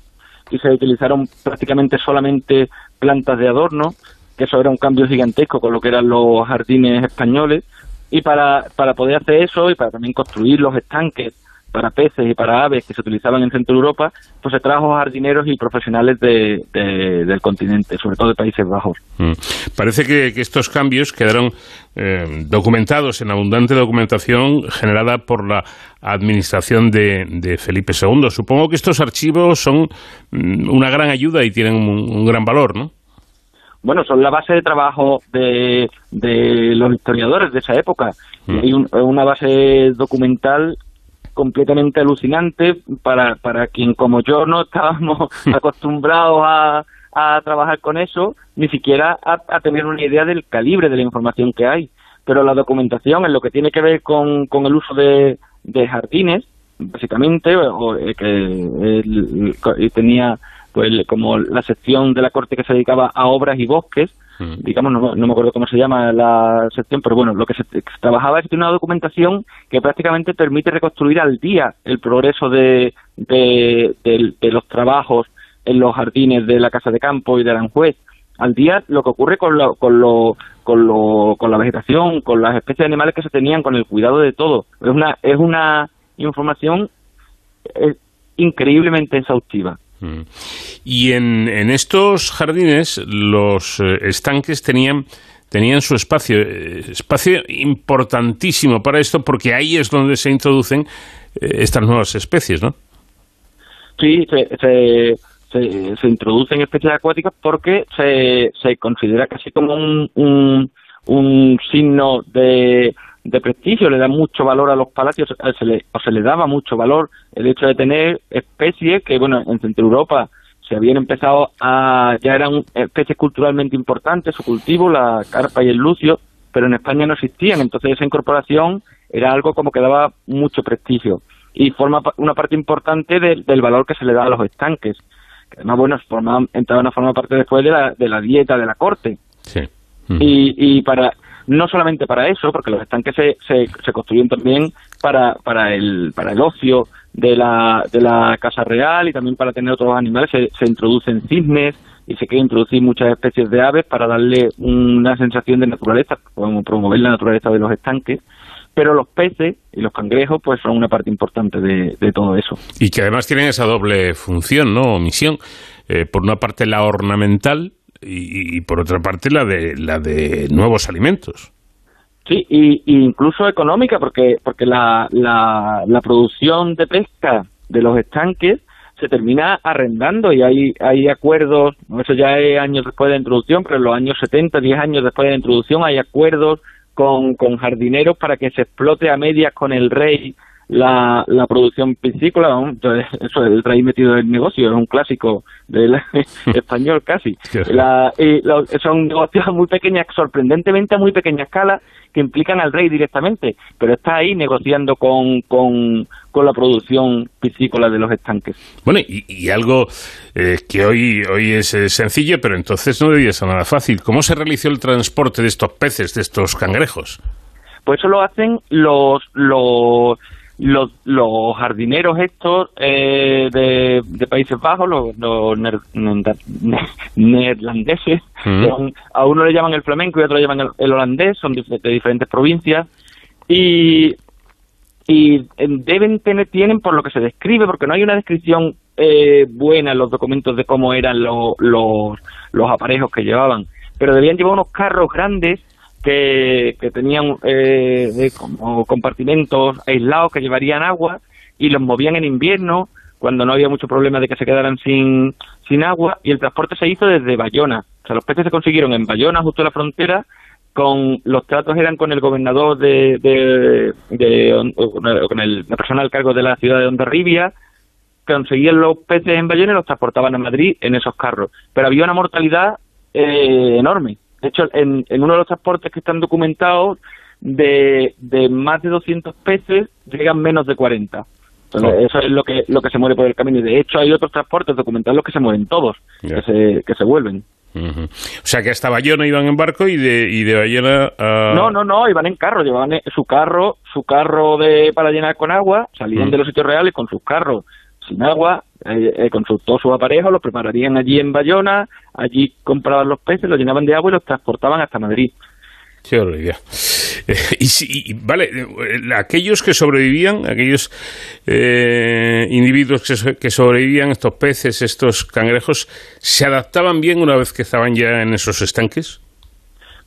y se utilizaron prácticamente solamente plantas de adorno, que eso era un cambio gigantesco con lo que eran los jardines españoles, y para, para poder hacer eso y para también construir los estanques para peces y para aves que se utilizaban en Centro Europa, pues se trajo jardineros y profesionales de, de, del continente, sobre todo de Países Bajos. Mm. Parece que, que, estos cambios quedaron eh, documentados en abundante documentación generada por la administración de, de, Felipe II. Supongo que estos archivos son mm, una gran ayuda y tienen un, un gran valor, ¿no? bueno, son la base de trabajo de, de los historiadores de esa época. Mm. Hay un, una base documental completamente alucinante para, para quien como yo no estábamos acostumbrados a, a trabajar con eso, ni siquiera a, a, tener una idea del calibre de la información que hay. Pero la documentación en lo que tiene que ver con, con el uso de, de jardines, básicamente, o, eh, que él, tenía pues como la sección de la corte que se dedicaba a obras y bosques, digamos, no, no, me acuerdo cómo se llama la sección, pero bueno, lo que se, trabajaba es una documentación que prácticamente permite reconstruir al día el progreso de, de, de, de los trabajos en los jardines de la Casa de Campo y de Aranjuez. Al día lo que ocurre con, lo, con, lo, con, lo, con la vegetación, con las especies de animales que se tenían, con el cuidado de todo. Es una, es una información eh, increíblemente exhaustiva. Y en, en estos jardines los eh, estanques tenían tenían su espacio, eh, espacio importantísimo para esto, porque ahí es donde se introducen eh, estas nuevas especies, ¿no? Sí, se, se, se, se introducen especies acuáticas porque se, se considera casi como un, un, un signo de, de prestigio, le da mucho valor a los palacios, se le, o se le daba mucho valor el hecho de tener especies que, bueno, en Centro Europa se habían empezado a, ya eran especies culturalmente importantes, su cultivo, la carpa y el lucio, pero en España no existían, entonces esa incorporación era algo como que daba mucho prestigio y forma una parte importante de, del valor que se le da a los estanques, que además, bueno, formaban, entraban a formar parte después de la, de la dieta de la corte. Sí. Y, y para no solamente para eso, porque los estanques se, se, construyen también para, para, el, para el ocio de la, de la casa real y también para tener otros animales. Se, se introducen cisnes y se quiere introducir muchas especies de aves para darle una sensación de naturaleza, como promover la naturaleza de los estanques pero los peces y los cangrejos pues son una parte importante de, de todo eso. Y que además tienen esa doble función, ¿no? O misión. Eh, por una parte la ornamental y, y, por otra parte la de, la de nuevos alimentos. Sí, y, incluso económica, porque, porque la, la, la producción de pesca de los estanques se termina arrendando y hay, hay acuerdos, eso ya es años después de la introducción, pero en los años 70, 10 años después de la introducción hay acuerdos con, con jardineros para que se explote a medias con el rey la, la producción piscícola. Entonces, eso el rey metido en el negocio, es un clásico del español casi. La, y son negocios muy pequeñas, sorprendentemente a muy pequeña escala, que implican al rey directamente, pero está ahí negociando con, con, con la producción piscícola de los estanques. Bueno, y, y algo eh, que hoy, hoy es eh, sencillo, pero entonces no debía ser nada fácil. ¿Cómo se realizó el transporte de estos peces, de estos cangrejos? Pues eso lo hacen los, los los, los jardineros estos eh, de, de, Países Bajos, los, los ner, neerlandeses, mm. son, a uno le llaman el flamenco y a otro le llaman el, el holandés, son de, de, diferentes provincias, y, y deben tener, tienen por lo que se describe, porque no hay una descripción eh, buena en los documentos de cómo eran lo, los, los aparejos que llevaban, pero debían llevar unos carros grandes que, tenían eh, como compartimentos aislados que llevarían agua y los movían en invierno cuando no había mucho problema de que se quedaran sin, sin agua y el transporte se hizo desde Bayona. O sea, los peces se consiguieron en Bayona, justo en la frontera, con los tratos eran con el gobernador de, de, de, con el, la persona al cargo de la ciudad de Hondarribia, conseguían los peces en Bayona y los transportaban a Madrid en esos carros. Pero había una mortalidad eh, enorme. De hecho, en, en, uno de los transportes que están documentados, de, de más de 200 peces llegan menos de 40. Entonces, oh. eso es lo que, lo que se muere por el camino. Y de hecho, hay otros transportes documentados que se mueren todos, yeah. que, se, que se vuelven. Uh -huh. O sea que hasta Bayona iban en barco y de, y de Bayona a... No, no, no, iban en carro, llevaban su carro, su carro de para llenar con agua, salían uh -huh. de los sitios reales con sus carros sin agua, eh, eh, con su, aparejo, los prepararían allí en Bayona, allí compraban los peces, los llenaban de agua y los transportaban hasta Madrid. Qué idea. Eh, y, y, vale, aquellos que sobrevivían, aquellos eh, individuos que, que, sobrevivían, estos peces, estos cangrejos, ¿se adaptaban bien una vez que estaban ya en esos estanques?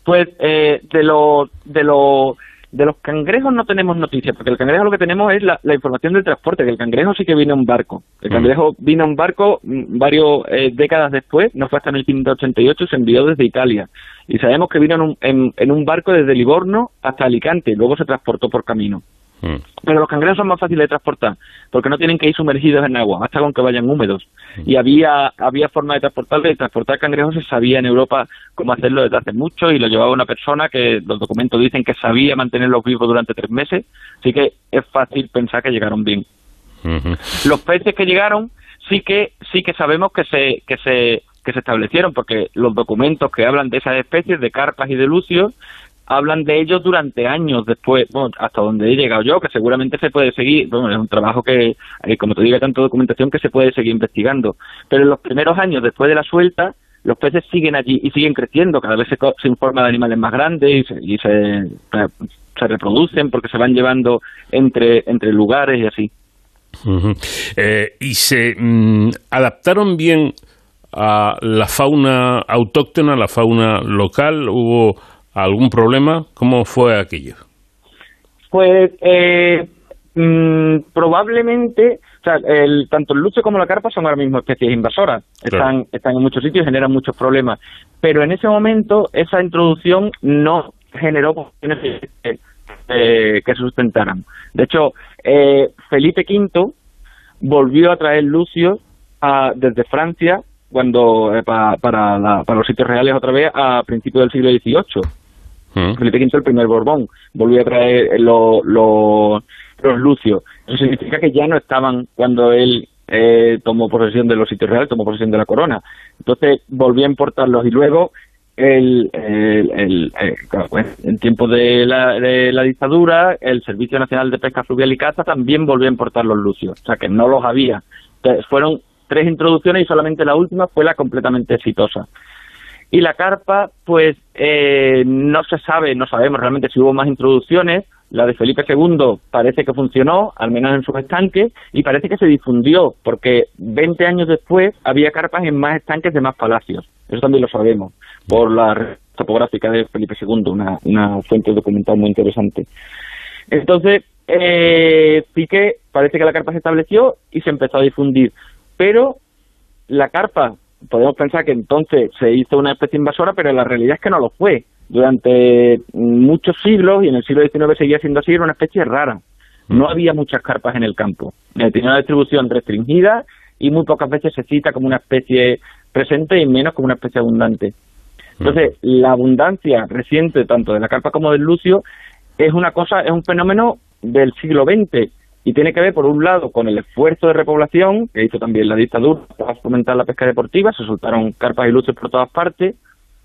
Pues eh, de lo, de lo de los cangrejos no tenemos noticias, porque el cangrejo lo que tenemos es la, la, información del transporte, que el cangrejo sí que vino en barco. El cangrejo mm. vino en barco varios eh, décadas después, no fue hasta en el 1588, se envió desde Italia. Y sabemos que vino en un, en, en un barco desde Livorno hasta Alicante, y luego se transportó por camino. Mm. Pero los cangrejos son más fáciles de transportar, porque no tienen que ir sumergidos en agua, basta con que vayan húmedos. Mm. Y había había forma de transportarlos, de transportar cangrejos se sabía en Europa cómo hacerlo desde hace mucho, y lo llevaba una persona que los documentos dicen que sabía mantenerlos vivos durante tres meses, así que es fácil pensar que llegaron bien. Los peces que llegaron sí que sí que sabemos que se que se que se establecieron, porque los documentos que hablan de esas especies, de carpas y de lucios, hablan de ellos durante años después, bueno, hasta donde he llegado yo, que seguramente se puede seguir, bueno, es un trabajo que, eh, como te digo, hay tanta documentación que se puede seguir investigando, pero en los primeros años después de la suelta, los peces siguen allí y siguen creciendo, cada vez se, se informa de animales más grandes y, se, y se, se, reproducen porque se van llevando entre, entre lugares y así. Eh, ¿Y se mm, adaptaron bien a la fauna autóctona, la fauna local? ¿Hubo algún problema? ¿Cómo fue aquello? Pues eh, mmm, probablemente, o sea, el, tanto el luce como la carpa son ahora mismo especies invasoras, están, claro. están en muchos sitios y generan muchos problemas, pero en ese momento esa introducción no generó cuestiones eh, que sustentaran. De hecho, eh, Felipe V volvió a traer lucio a, desde Francia cuando eh, pa, para, la, para los sitios reales otra vez a principios del siglo XVIII. Mm. Felipe V, el primer Borbón, volvió a traer los, los, los lucios. Eso significa que ya no estaban cuando él eh, tomó posesión de los sitios reales, tomó posesión de la corona. Entonces volvió a importarlos y luego el, el, pues, en tiempo de la, de la dictadura, el Servicio Nacional de Pesca Fluvial y Caza también volvió a importar los lucios, o sea que no los había. fueron tres introducciones y solamente la última fue la completamente exitosa. Y la carpa, pues eh, no se sabe, no sabemos realmente si hubo más introducciones. La de Felipe II parece que funcionó, al menos en sus estanques, y parece que se difundió, porque 20 años después había carpas en más estanques de más palacios. Eso también lo sabemos, por la topográfica de Felipe II, una, una fuente documental muy interesante. Entonces, eh, Piqué parece que la carpa se estableció y se empezó a difundir, pero la carpa podemos pensar que entonces se hizo una especie invasora, pero la realidad es que no lo fue. Durante muchos siglos, y en el siglo XIX seguía siendo así, era una especie rara. No mm. había muchas carpas en el campo. Eh, tenía una distribución restringida y muy pocas veces se cita como una especie presente y menos como una especie abundante. Entonces, mm. la abundancia reciente tanto de la carpa como del lucio es una cosa, es un fenómeno del siglo XX y tiene que ver, por un lado, con el esfuerzo de repoblación que hizo también la dictadura para fomentar la pesca deportiva, se soltaron carpas y luces por todas partes,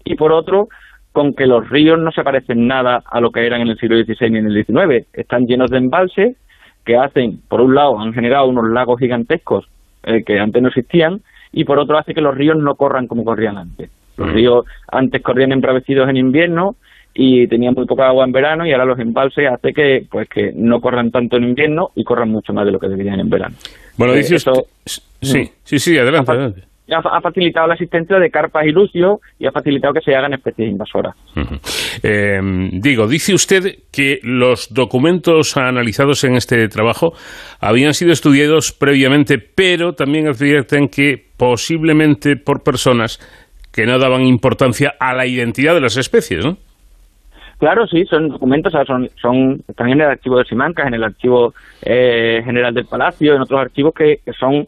y por otro, con que los ríos no se parecen nada a lo que eran en el siglo XVI ni en el XIX. Están llenos de embalses que hacen, por un lado, han generado unos lagos gigantescos eh, que antes no existían, y por otro hace que los ríos no corran como corrían antes. Los mm. ríos antes corrían embravecidos en invierno y tenían muy poca agua en verano y ahora los embalses hace que pues que no corran tanto en invierno y corran mucho más de lo que deberían en verano. Bueno, dice eso, sí, sí, sí, adelante, adelante. Ha, facilitado la existencia de carpas y lucios y ha facilitado que se hagan especies invasoras. Em, digo, dice usted que los documentos analizados en este trabajo habían sido estudiados previamente, pero también advierten que posiblemente por personas que no daban importancia a la identidad de las especies, ¿no? Claro, sí, son documentos, son, son, están en el archivo de Simancas, en el archivo eh, general del Palacio, en otros archivos que, son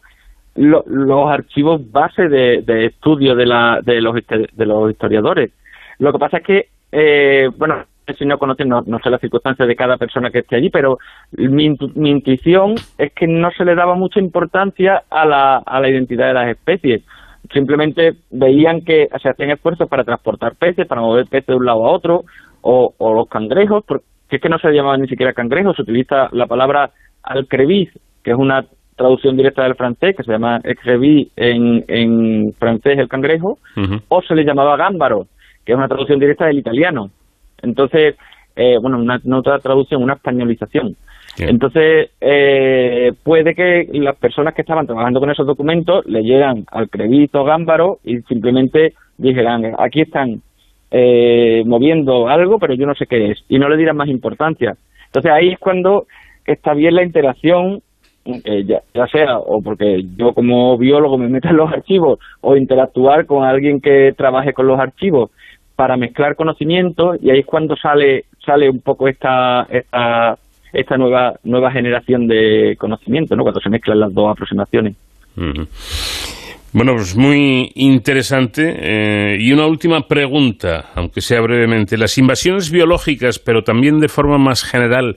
los archivos base de, estudio de, la, de, los, de los historiadores. Lo que pasa es que, eh, bueno, si no conocen, no, sé las circunstancias de cada persona que esté allí, pero mi, mi intuición es que no se le daba mucha importancia a la, a la identidad de las especies simplemente veían que se hacían esfuerzos para transportar peces, para mover peces de un lado a otro, o, los cangrejos, porque es que no se llamaban ni siquiera cangrejos, se utiliza la palabra alcrevis, que es una traducción directa del francés, que se llama excrevis en, en francés el cangrejo, o se le llamaba gámbaro, que es una traducción directa del italiano. Entonces, eh, bueno, una, otra traducción, una españolización. Entonces, eh, puede que las personas que estaban trabajando con esos documentos leyeran al o gámbaro y simplemente dijeran, aquí están eh, moviendo algo, pero yo no sé qué es, y no le dirán más importancia. Entonces ahí es cuando está bien la interacción, eh, ya, sea o porque yo como biólogo me meta en los archivos, o interactuar con alguien que trabaje con los archivos para mezclar conocimientos, y ahí es cuando sale, sale un poco esta, esta, esta nueva, nueva generación de conocimiento, ¿no? cuando se mezclan las dos aproximaciones. Bueno, pues muy interesante. Eh, y una última pregunta, aunque sea brevemente. Las invasiones biológicas, pero también de forma más general,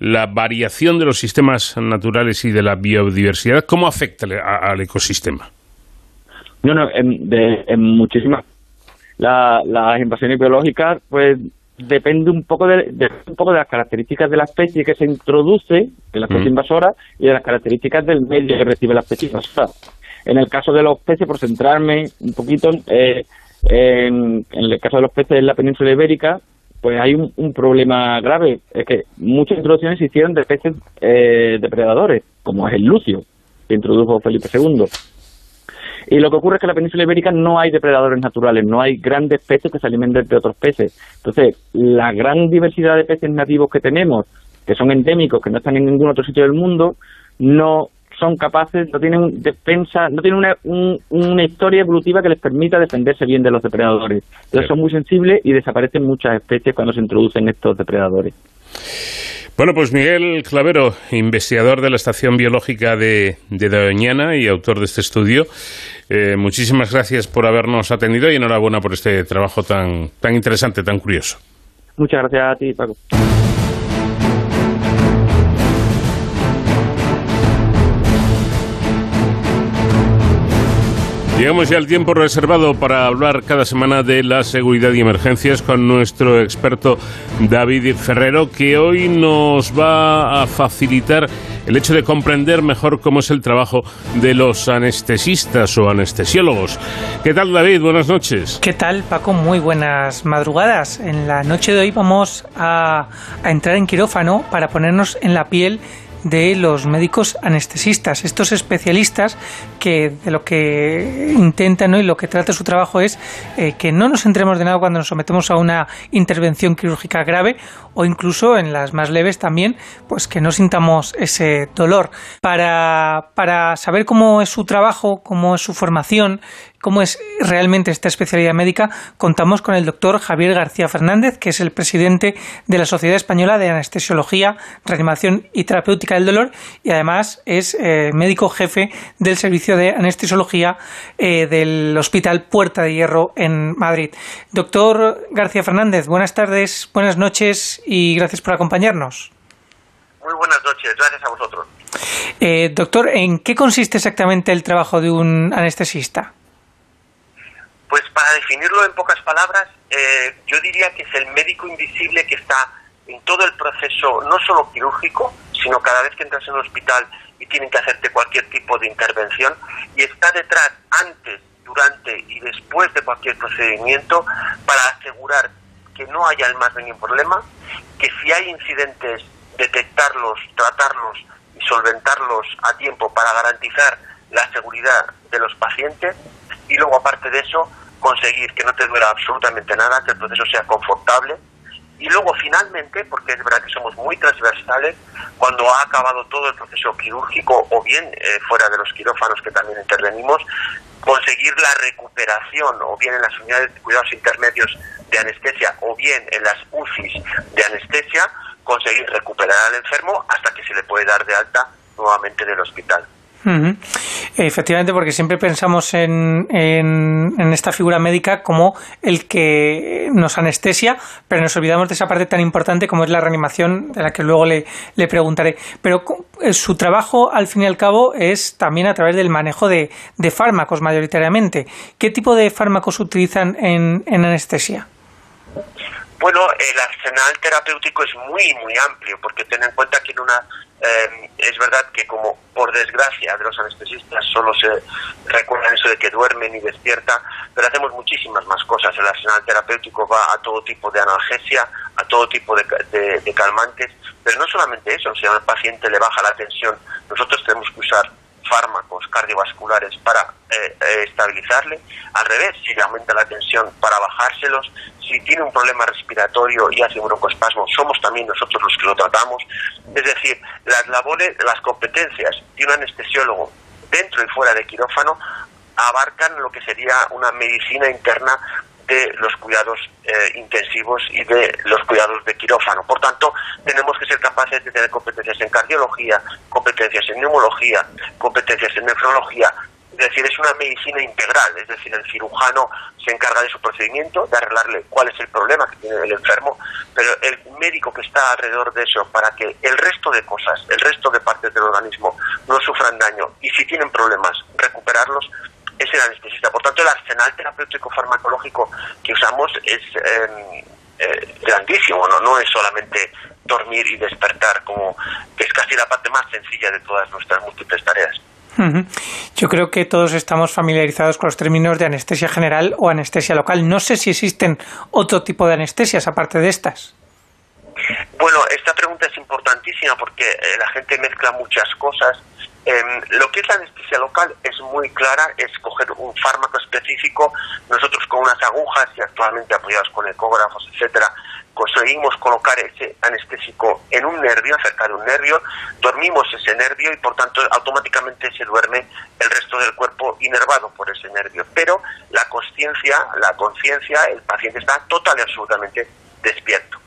la variación de los sistemas naturales y de la biodiversidad, ¿cómo afecta al ecosistema? No, no, en, de, muchísimas. las invasiones biológicas, pues depende un poco de, un poco de las características de la especie que se introduce, de la especie invasora, y de las características del medio que recibe la especie invasora. En el caso de los peces, por centrarme un poquito, eh, en, el caso de los peces en la península ibérica, pues hay un, problema grave, es que muchas introducciones se hicieron de peces eh, depredadores, como es el lucio, que introdujo Felipe II. Y lo que ocurre es que en la península ibérica no hay depredadores naturales, no hay grandes peces que se alimenten de otros peces. Entonces, la gran diversidad de peces nativos que tenemos, que son endémicos, que no están en ningún otro sitio del mundo, no son capaces, no tienen defensa, no tienen una, una historia evolutiva que les permita defenderse bien de los depredadores. Entonces son muy sensibles y desaparecen muchas especies cuando se introducen estos depredadores. Bueno, pues Miguel Clavero, investigador de la Estación Biológica de, de Doñana y autor de este estudio, eh, muchísimas gracias por habernos atendido y enhorabuena por este trabajo tan, tan interesante, tan curioso. Muchas gracias a ti, Paco. Llegamos ya al tiempo reservado para hablar cada semana de la seguridad y emergencias con nuestro experto David Ferrero, que hoy nos va a facilitar el hecho de comprender mejor cómo es el trabajo de los anestesistas o anestesiólogos. ¿Qué tal David? Buenas noches. ¿Qué tal Paco? Muy buenas madrugadas. En la noche de hoy vamos a, a entrar en quirófano para ponernos en la piel de los médicos anestesistas, estos especialistas que de lo que intentan y lo que trata su trabajo es eh, que no nos entremos de nada cuando nos sometemos a una intervención quirúrgica grave o incluso en las más leves también, pues que no sintamos ese dolor. Para, para saber cómo es su trabajo, cómo es su formación, cómo es realmente esta especialidad médica, contamos con el doctor Javier García Fernández, que es el presidente de la Sociedad Española de Anestesiología, Reanimación y Terapéutica del Dolor y además es eh, médico jefe del Servicio de Anestesiología eh, del Hospital Puerta de Hierro en Madrid. Doctor García Fernández, buenas tardes, buenas noches y gracias por acompañarnos. Muy buenas noches, gracias a vosotros. Eh, doctor, ¿en qué consiste exactamente el trabajo de un anestesista? Pues para definirlo en pocas palabras, eh, yo diría que es el médico invisible que está en todo el proceso, no solo quirúrgico, sino cada vez que entras en un hospital y tienen que hacerte cualquier tipo de intervención, y está detrás antes, durante y después de cualquier procedimiento para asegurar que no haya el más mínimo problema, que si hay incidentes, detectarlos, tratarlos y solventarlos a tiempo para garantizar la seguridad de los pacientes y luego aparte de eso conseguir que no te duela absolutamente nada, que el proceso sea confortable y luego finalmente, porque es verdad que somos muy transversales, cuando ha acabado todo el proceso quirúrgico o bien eh, fuera de los quirófanos que también intervenimos, conseguir la recuperación o bien en las unidades de cuidados intermedios de anestesia o bien en las UCIs de anestesia, conseguir recuperar al enfermo hasta que se le puede dar de alta nuevamente del hospital. Efectivamente, porque siempre pensamos en, en, esta figura médica como el que nos anestesia, pero nos olvidamos de esa parte tan importante como es la reanimación, de la que luego le, le preguntaré. Pero eh, su trabajo, al fin y al cabo, es también a través del manejo de, de fármacos mayoritariamente. ¿Qué tipo de fármacos utilizan en, en anestesia? Bueno, el arsenal terapéutico es muy, muy amplio, porque ten en cuenta que en una eh, es verdad que como por desgracia de los anestesistas solo se recuerdan eso de que duermen y despierta, pero hacemos muchísimas más cosas. El arsenal terapéutico va a todo tipo de analgesia, a todo tipo de, de calmantes, pero no solamente eso, si al paciente le baja la tensión, nosotros tenemos que usar fármacos cardiovasculares para eh, eh, estabilizarle, al revés, si le aumenta la tensión para bajárselos, si tiene un problema respiratorio y hace broncoespasmo, somos también nosotros los que lo tratamos. Es decir, las labores, las competencias de un anestesiólogo dentro y fuera de quirófano abarcan lo que sería una medicina interna de los cuidados eh, intensivos y de los cuidados de quirófano. Por tanto, tenemos que ser capaces de tener competencias en cardiología, competencias en neumología, competencias en nefrología. Es decir, es una medicina integral, es decir, el cirujano se encarga de su procedimiento, de arreglarle cuál es el problema que tiene el enfermo, pero el médico que está alrededor de eso para que el resto de cosas, el resto de partes del organismo no sufran daño y si tienen problemas, recuperarlos, es el anestesista. Por tanto, el arsenal terapéutico farmacológico que usamos es em, eh, grandísimo, ¿no? no es solamente dormir y despertar, como que es casi la parte más sencilla de todas nuestras múltiples tareas. Yo creo que todos estamos familiarizados con los términos de anestesia general o anestesia local. No sé si existen otro tipo de anestesias aparte de estas. Bueno, esta pregunta es importantísima porque eh, la gente mezcla muchas cosas Em, lo que es la anestesia local es muy clara, es coger un fármaco específico, nosotros con unas agujas y actualmente apoyados con ecógrafos, etcétera, conseguimos colocar ese anestésico en un nervio, cerca de un nervio, dormimos ese nervio y por tanto automáticamente se duerme el resto del cuerpo inervado por ese nervio. Pero la conciencia, la conciencia, el paciente está total y absolutamente despierto.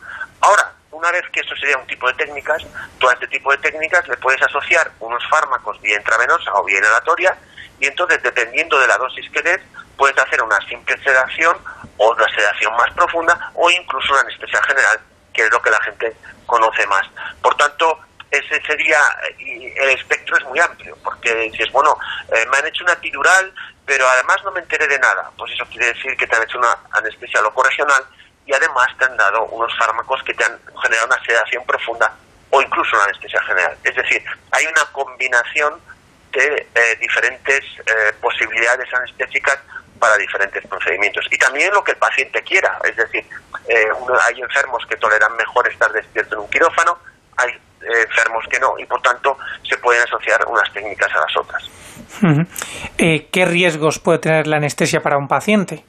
Ahora, una vez que eso sería un tipo de técnicas, todo este tipo de técnicas le puedes asociar unos fármacos vía intravenosa o vía inhalatoria y entonces dependiendo de la dosis que des puedes hacer una simple sedación o una sedación más profunda o incluso una anestesia general, que es lo que la gente conoce más. Por tanto, ese sería, y el espectro es muy amplio, porque dices, bueno, eh, me han hecho una epidural, pero además no me enteré de nada. Pues eso quiere decir que te han hecho una anestesia loco-regional y además te han dado unos fármacos que te han generado una sedación profunda o incluso una anestesia general. Es decir, hay una combinación de eh, diferentes eh, posibilidades anestésicas para diferentes procedimientos. Y también lo que el paciente quiera. Es decir, eh, hay enfermos que toleran mejor estar despierto en un quirófano, hay enfermos que no, y por tanto se pueden asociar unas técnicas a las otras. ¿Qué riesgos puede tener la anestesia para un paciente?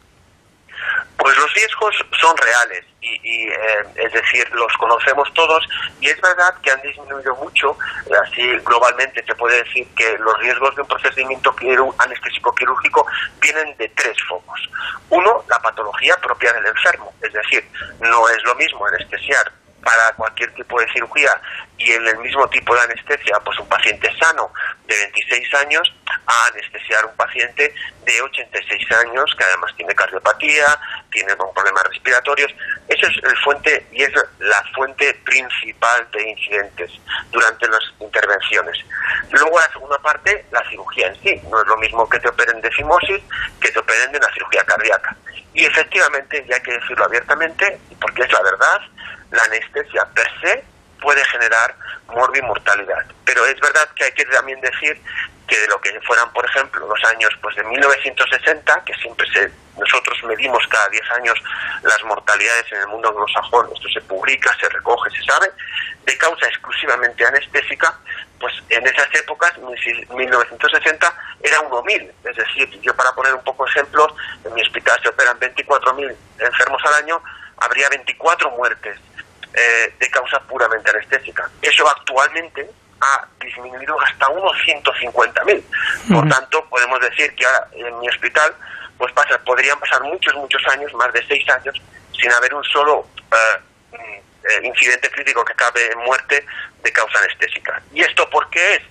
Pues los riesgos son reales y, eh, es decir, los conocemos todos y es verdad que han disminuido mucho, así globalmente se puede decir que los riesgos de un procedimiento anestésico quirúrgico vienen de tres focos. Uno, la patología propia del enfermo, es decir, no es lo mismo anestesiar para cualquier tipo de cirugía y en el mismo tipo de anestesia, pues un paciente sano de 26 años a anestesiar un paciente de 86 años que además tiene cardiopatía, tiene problemas respiratorios. Esa es el fuente y es la fuente principal de incidentes durante las intervenciones. Luego la segunda parte, la cirugía en sí. No es lo mismo que te operen de fimosis que te operen de una cirugía cardíaca. Y efectivamente, y hay que decirlo abiertamente, porque es la verdad, la anestesia per se puede generar morbimortalidad. Pero es verdad que hay que también decir que de lo que fueran, por ejemplo, los años pues de 1960, que siempre se nosotros medimos cada 10 años las mortalidades en el mundo anglosajón, esto se publica, se recoge, se sabe, de causa exclusivamente anestésica, pues en esas épocas, 1960, era 1.000. Es decir, yo para poner un poco ejemplos, en mi hospital se operan 24.000 enfermos al año, habría 24 muertes eh, de causa puramente anestésica. Eso actualmente ha disminuido hasta unos 150.000. Por tanto, podemos decir que ahora en mi hospital pues pasa, podrían pasar muchos, muchos años, más de seis años, sin haber un solo eh, mm, incidente crítico que acabe en muerte de causa anestésica. ¿Y esto por qué es?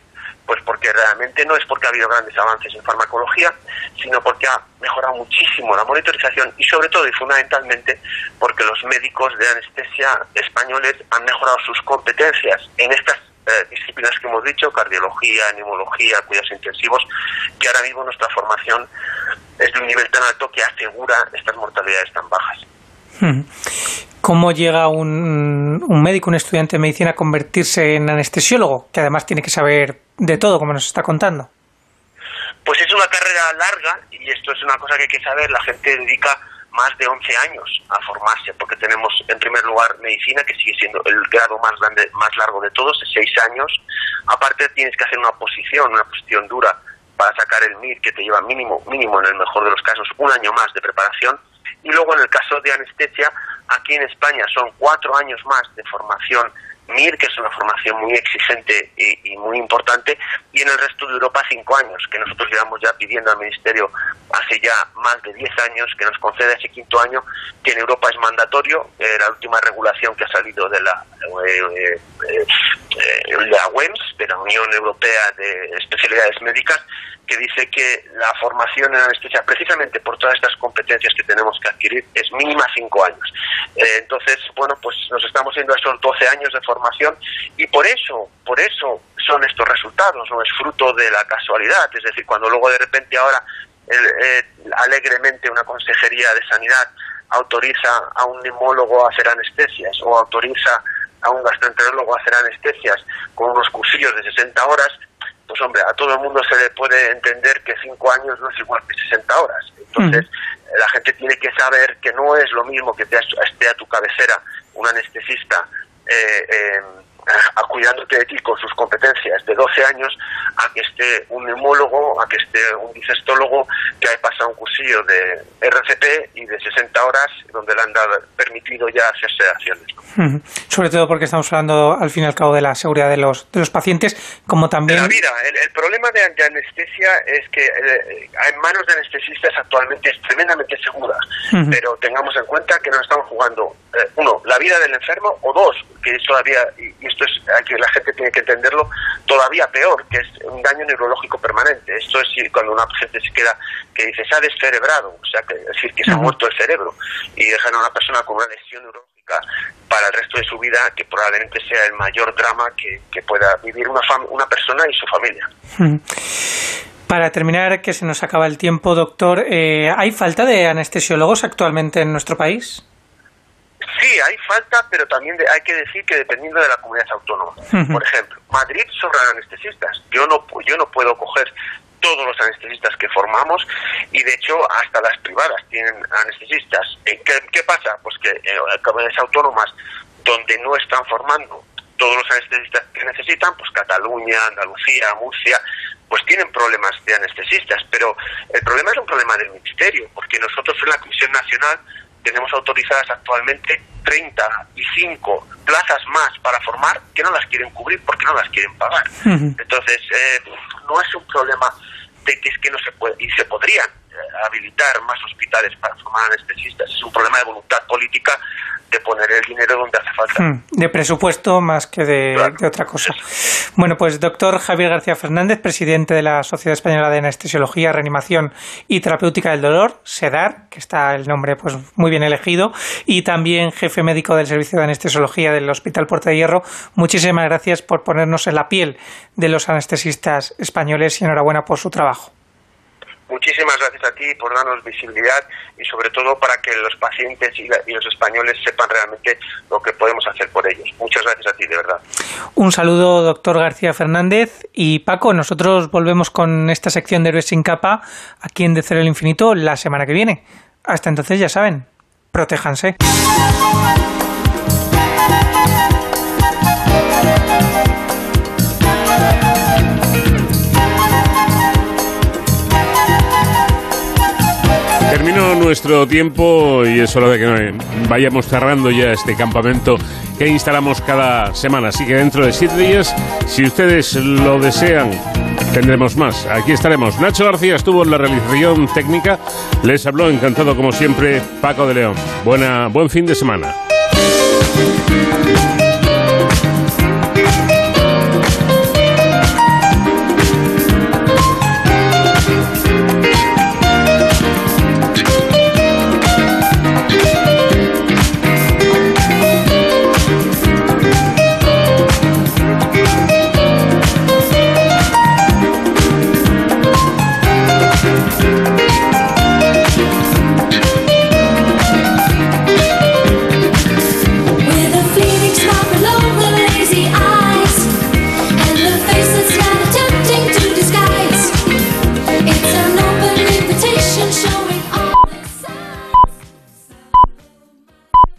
Pues porque realmente no es porque ha habido grandes avances en farmacología, sino porque ha mejorado muchísimo la monitorización y sobre todo y fundamentalmente porque los médicos de anestesia españoles han mejorado sus competencias en estas eh, disciplinas que hemos dicho, cardiología, neumología, cuidados intensivos, que ahora mismo nuestra formación es de un nivel tan alto que asegura estas mortalidades tan bajas. ¿Cómo llega un, un médico, un estudiante de medicina a convertirse en anestesiólogo, que además tiene que saber de todo, como nos está contando? Pues es una carrera larga y esto es una cosa que hay que saber. La gente dedica más de 11 años a formarse, porque tenemos en primer lugar medicina, que sigue siendo el grado más grande, más largo de todos, de 6 años. Aparte tienes que hacer una posición, una posición dura para sacar el MIR, que te lleva mínimo, mínimo en el mejor de los casos, un año más de preparación. Y luego en el caso de anestesia, aquí en España son cuatro años más de formación MIR, que es una formación muy exigente y, muy importante, y en el resto de Europa cinco años, que nosotros llevamos ya pidiendo al Ministerio hace ya más de diez años que nos conceda ese quinto año, que en Europa es mandatorio, eh, la última regulación que ha salido de la, eh, eh, la WEMS, de la Unión Europea de Especialidades Médicas, que dice que la formación en anestesia, precisamente por todas estas competencias que tenemos que adquirir, es mínima cinco años. Eh, entonces, bueno, pues nos estamos yendo a esos 12 años de formación y por eso, por eso son estos resultados, no es fruto de la casualidad. Es decir, cuando luego de repente ahora eh, alegremente una consejería de sanidad autoriza a un neumólogo a hacer anestesias o autoriza a un gastroenterólogo a hacer anestesias con unos cursillos de 60 horas, pues hombre, a todo el mundo se le puede entender que cinco años no es igual que 60 horas. Entonces, la gente tiene que saber que no es lo mismo que esté a tu cabecera un anestesista eh, eh, cuidándote de ti con sus competencias de 12 años a que esté un neumólogo, a que esté un digestólogo que haya pasado un cursillo de RCP y de 60 horas donde le han dado, permitido ya hacer sedaciones. Sobre todo porque estamos hablando al fin y al cabo de la seguridad de los, de los pacientes, como también... La vida. El, problema de, anestesia es que eh, en manos de anestesistas actualmente es tremendamente segura, pero tengamos en cuenta que nos estamos jugando, eh, uno, la vida del enfermo, o dos, que todavía, y esto es que la gente tiene que entenderlo, todavía peor, que es un daño neurológico permanente. Esto es cuando una gente se queda, que dice, se ha descerebrado, o sea, que, es decir, que se ha muerto el cerebro, y dejan a una persona con una lesión neurológica para el resto de su vida, que probablemente sea el mayor drama que, pueda vivir una, una persona y su familia. Para terminar, que se nos acaba el tiempo, doctor, eh, ¿hay falta de anestesiólogos actualmente en nuestro país? Sí, hay falta, pero también hay que decir que dependiendo de la comunidad autónoma. Por ejemplo, Madrid sobran anestesistas. Yo no, yo no puedo coger todos los anestesistas que formamos y de hecho hasta las privadas tienen anestesistas. Eh, ¿Qué, qué pasa? Pues que en eh, comunidades autónomas donde no están formando todos los anestesistas que necesitan, pues Cataluña, Andalucía, Murcia, pues tienen problemas de anestesistas, pero el problema es un problema del ministerio, porque nosotros en la Comisión Nacional tenemos autorizadas actualmente 35 plazas más para formar que no las quieren cubrir porque no las quieren pagar. Entonces, eh, no es un problema de que es que no se puede, y se podrían habilitar más hospitales para formar anestesistas, es un problema de voluntad política de poner el dinero donde hace falta. Hmm, de presupuesto más que de, otra cosa. Bueno, pues doctor Javier García Fernández, presidente de la Sociedad Española de Anestesiología, Reanimación y Terapéutica del Dolor, SEDAR, que está el nombre pues muy bien elegido, y también jefe médico del Servicio de Anestesiología del Hospital Puerta de Hierro. Muchísimas gracias por ponernos en la piel de los anestesistas españoles y enhorabuena por su trabajo. Muchísimas gracias a ti por darnos visibilidad y sobre todo para que los pacientes y, los españoles sepan realmente lo que podemos hacer por ellos. Muchas gracias a ti, de verdad. Un saludo, doctor García Fernández. Y Paco, nosotros volvemos con esta sección de Héroes sin capa aquí en De Cero el Infinito la semana que viene. Hasta entonces, ya saben, protéjanse. Terminó nuestro tiempo y es hora de que vayamos cerrando ya este campamento que instalamos cada semana. Así que dentro de siete días, si ustedes lo desean, tendremos más. Aquí estaremos. Nacho García estuvo en la realización técnica. Les habló encantado como siempre Paco de León. Buena, buen fin de semana.